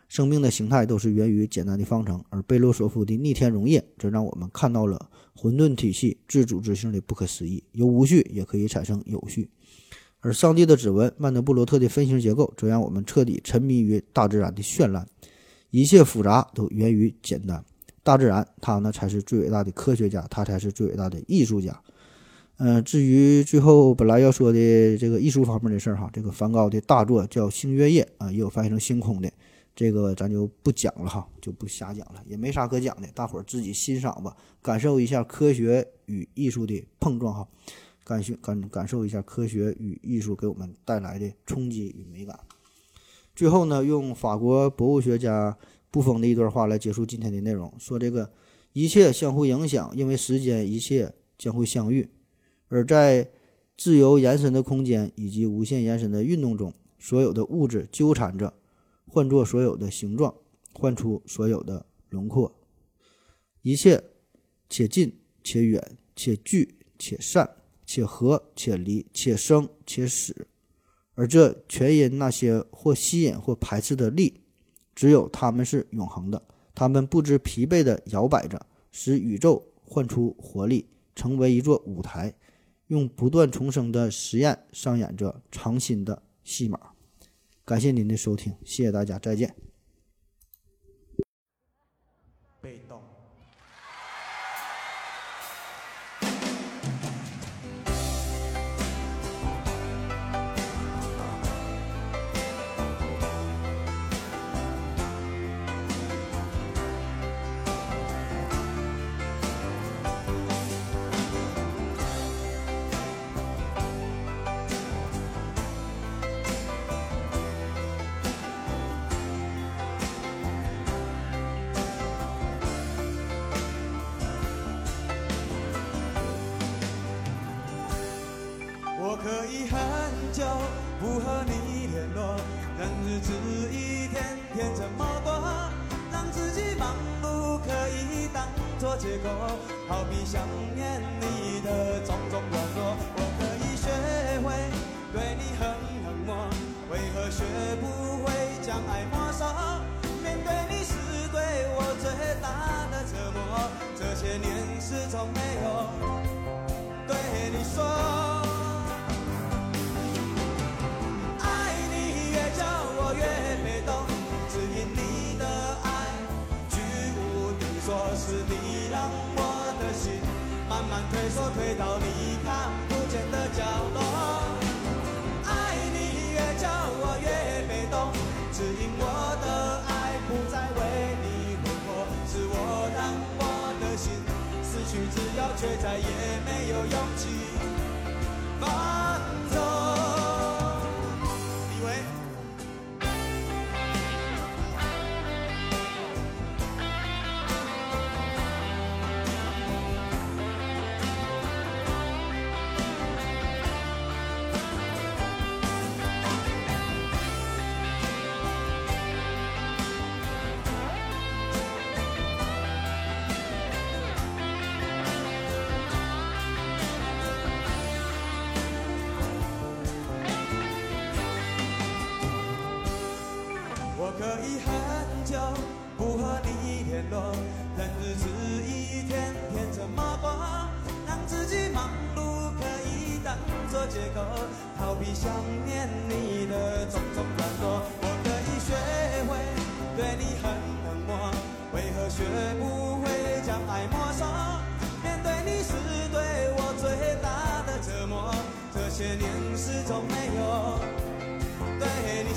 生命的形态都是源于简单的方程，而贝洛索夫的逆天溶液则让我们看到了混沌体系自组织性的不可思议，由无序也可以产生有序。而上帝的指纹，曼德布罗特的分形结构，则让我们彻底沉迷于大自然的绚烂。一切复杂都源于简单，大自然它呢才是最伟大的科学家，它才是最伟大的艺术家。嗯，至于最后本来要说的这个艺术方面的事儿哈，这个梵高的大作叫《星月夜》啊，也有翻译成《星空》的。这个咱就不讲了哈，就不瞎讲了，也没啥可讲的，大伙儿自己欣赏吧，感受一下科学与艺术的碰撞哈，感受感感受一下科学与艺术给我们带来的冲击与美感。最后呢，用法国博物学家布封的一段话来结束今天的内容，说这个一切相互影响，因为时间一切将会相遇，而在自由延伸的空间以及无限延伸的运动中，所有的物质纠缠着。换作所有的形状，换出所有的轮廓，一切且近且远，且聚且散，且合且离，且生且死，而这全因那些或吸引或排斥的力，只有他们是永恒的，他们不知疲惫地摇摆着，使宇宙换出活力，成为一座舞台，用不断重生的实验上演着长新的戏码。感谢您的收听，谢谢大家，再见。借口，逃避想念你的种种软弱。我可以学会对你很冷漠，为何学不会将爱没收？面对你是对我最大的折磨，这些年始终没有对你说。退缩，退到你看不见的角落。爱你越久我越被动，只因我的爱不再为你挥霍，是我让我的心失去自由，却再也没有勇气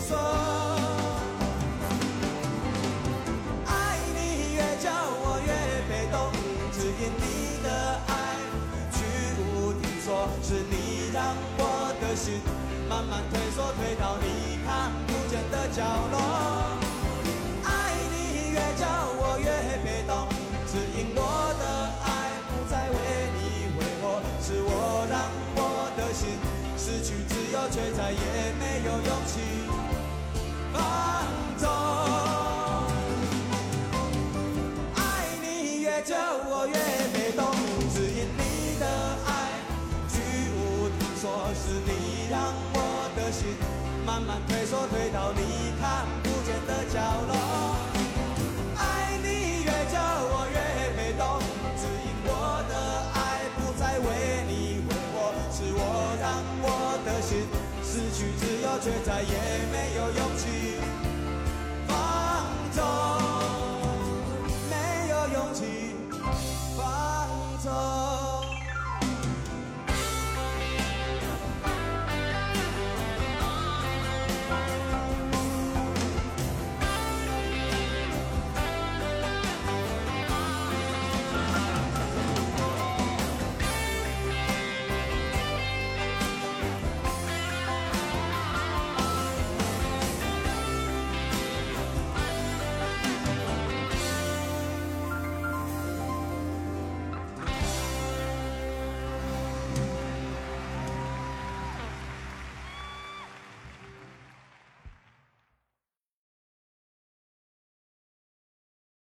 说爱你越久我越被动只因你的爱居无定所是你让我的心慢慢退缩退到你看不见的角落。爱你越久我越被动只因我的爱不再为你挥霍是我让我的心失去自由却再也没有勇慢慢退缩退到你看不见的角落。爱你越久我越被动只因我的爱不再为你挥霍是我让我的心失去自由却再也没有勇气放纵。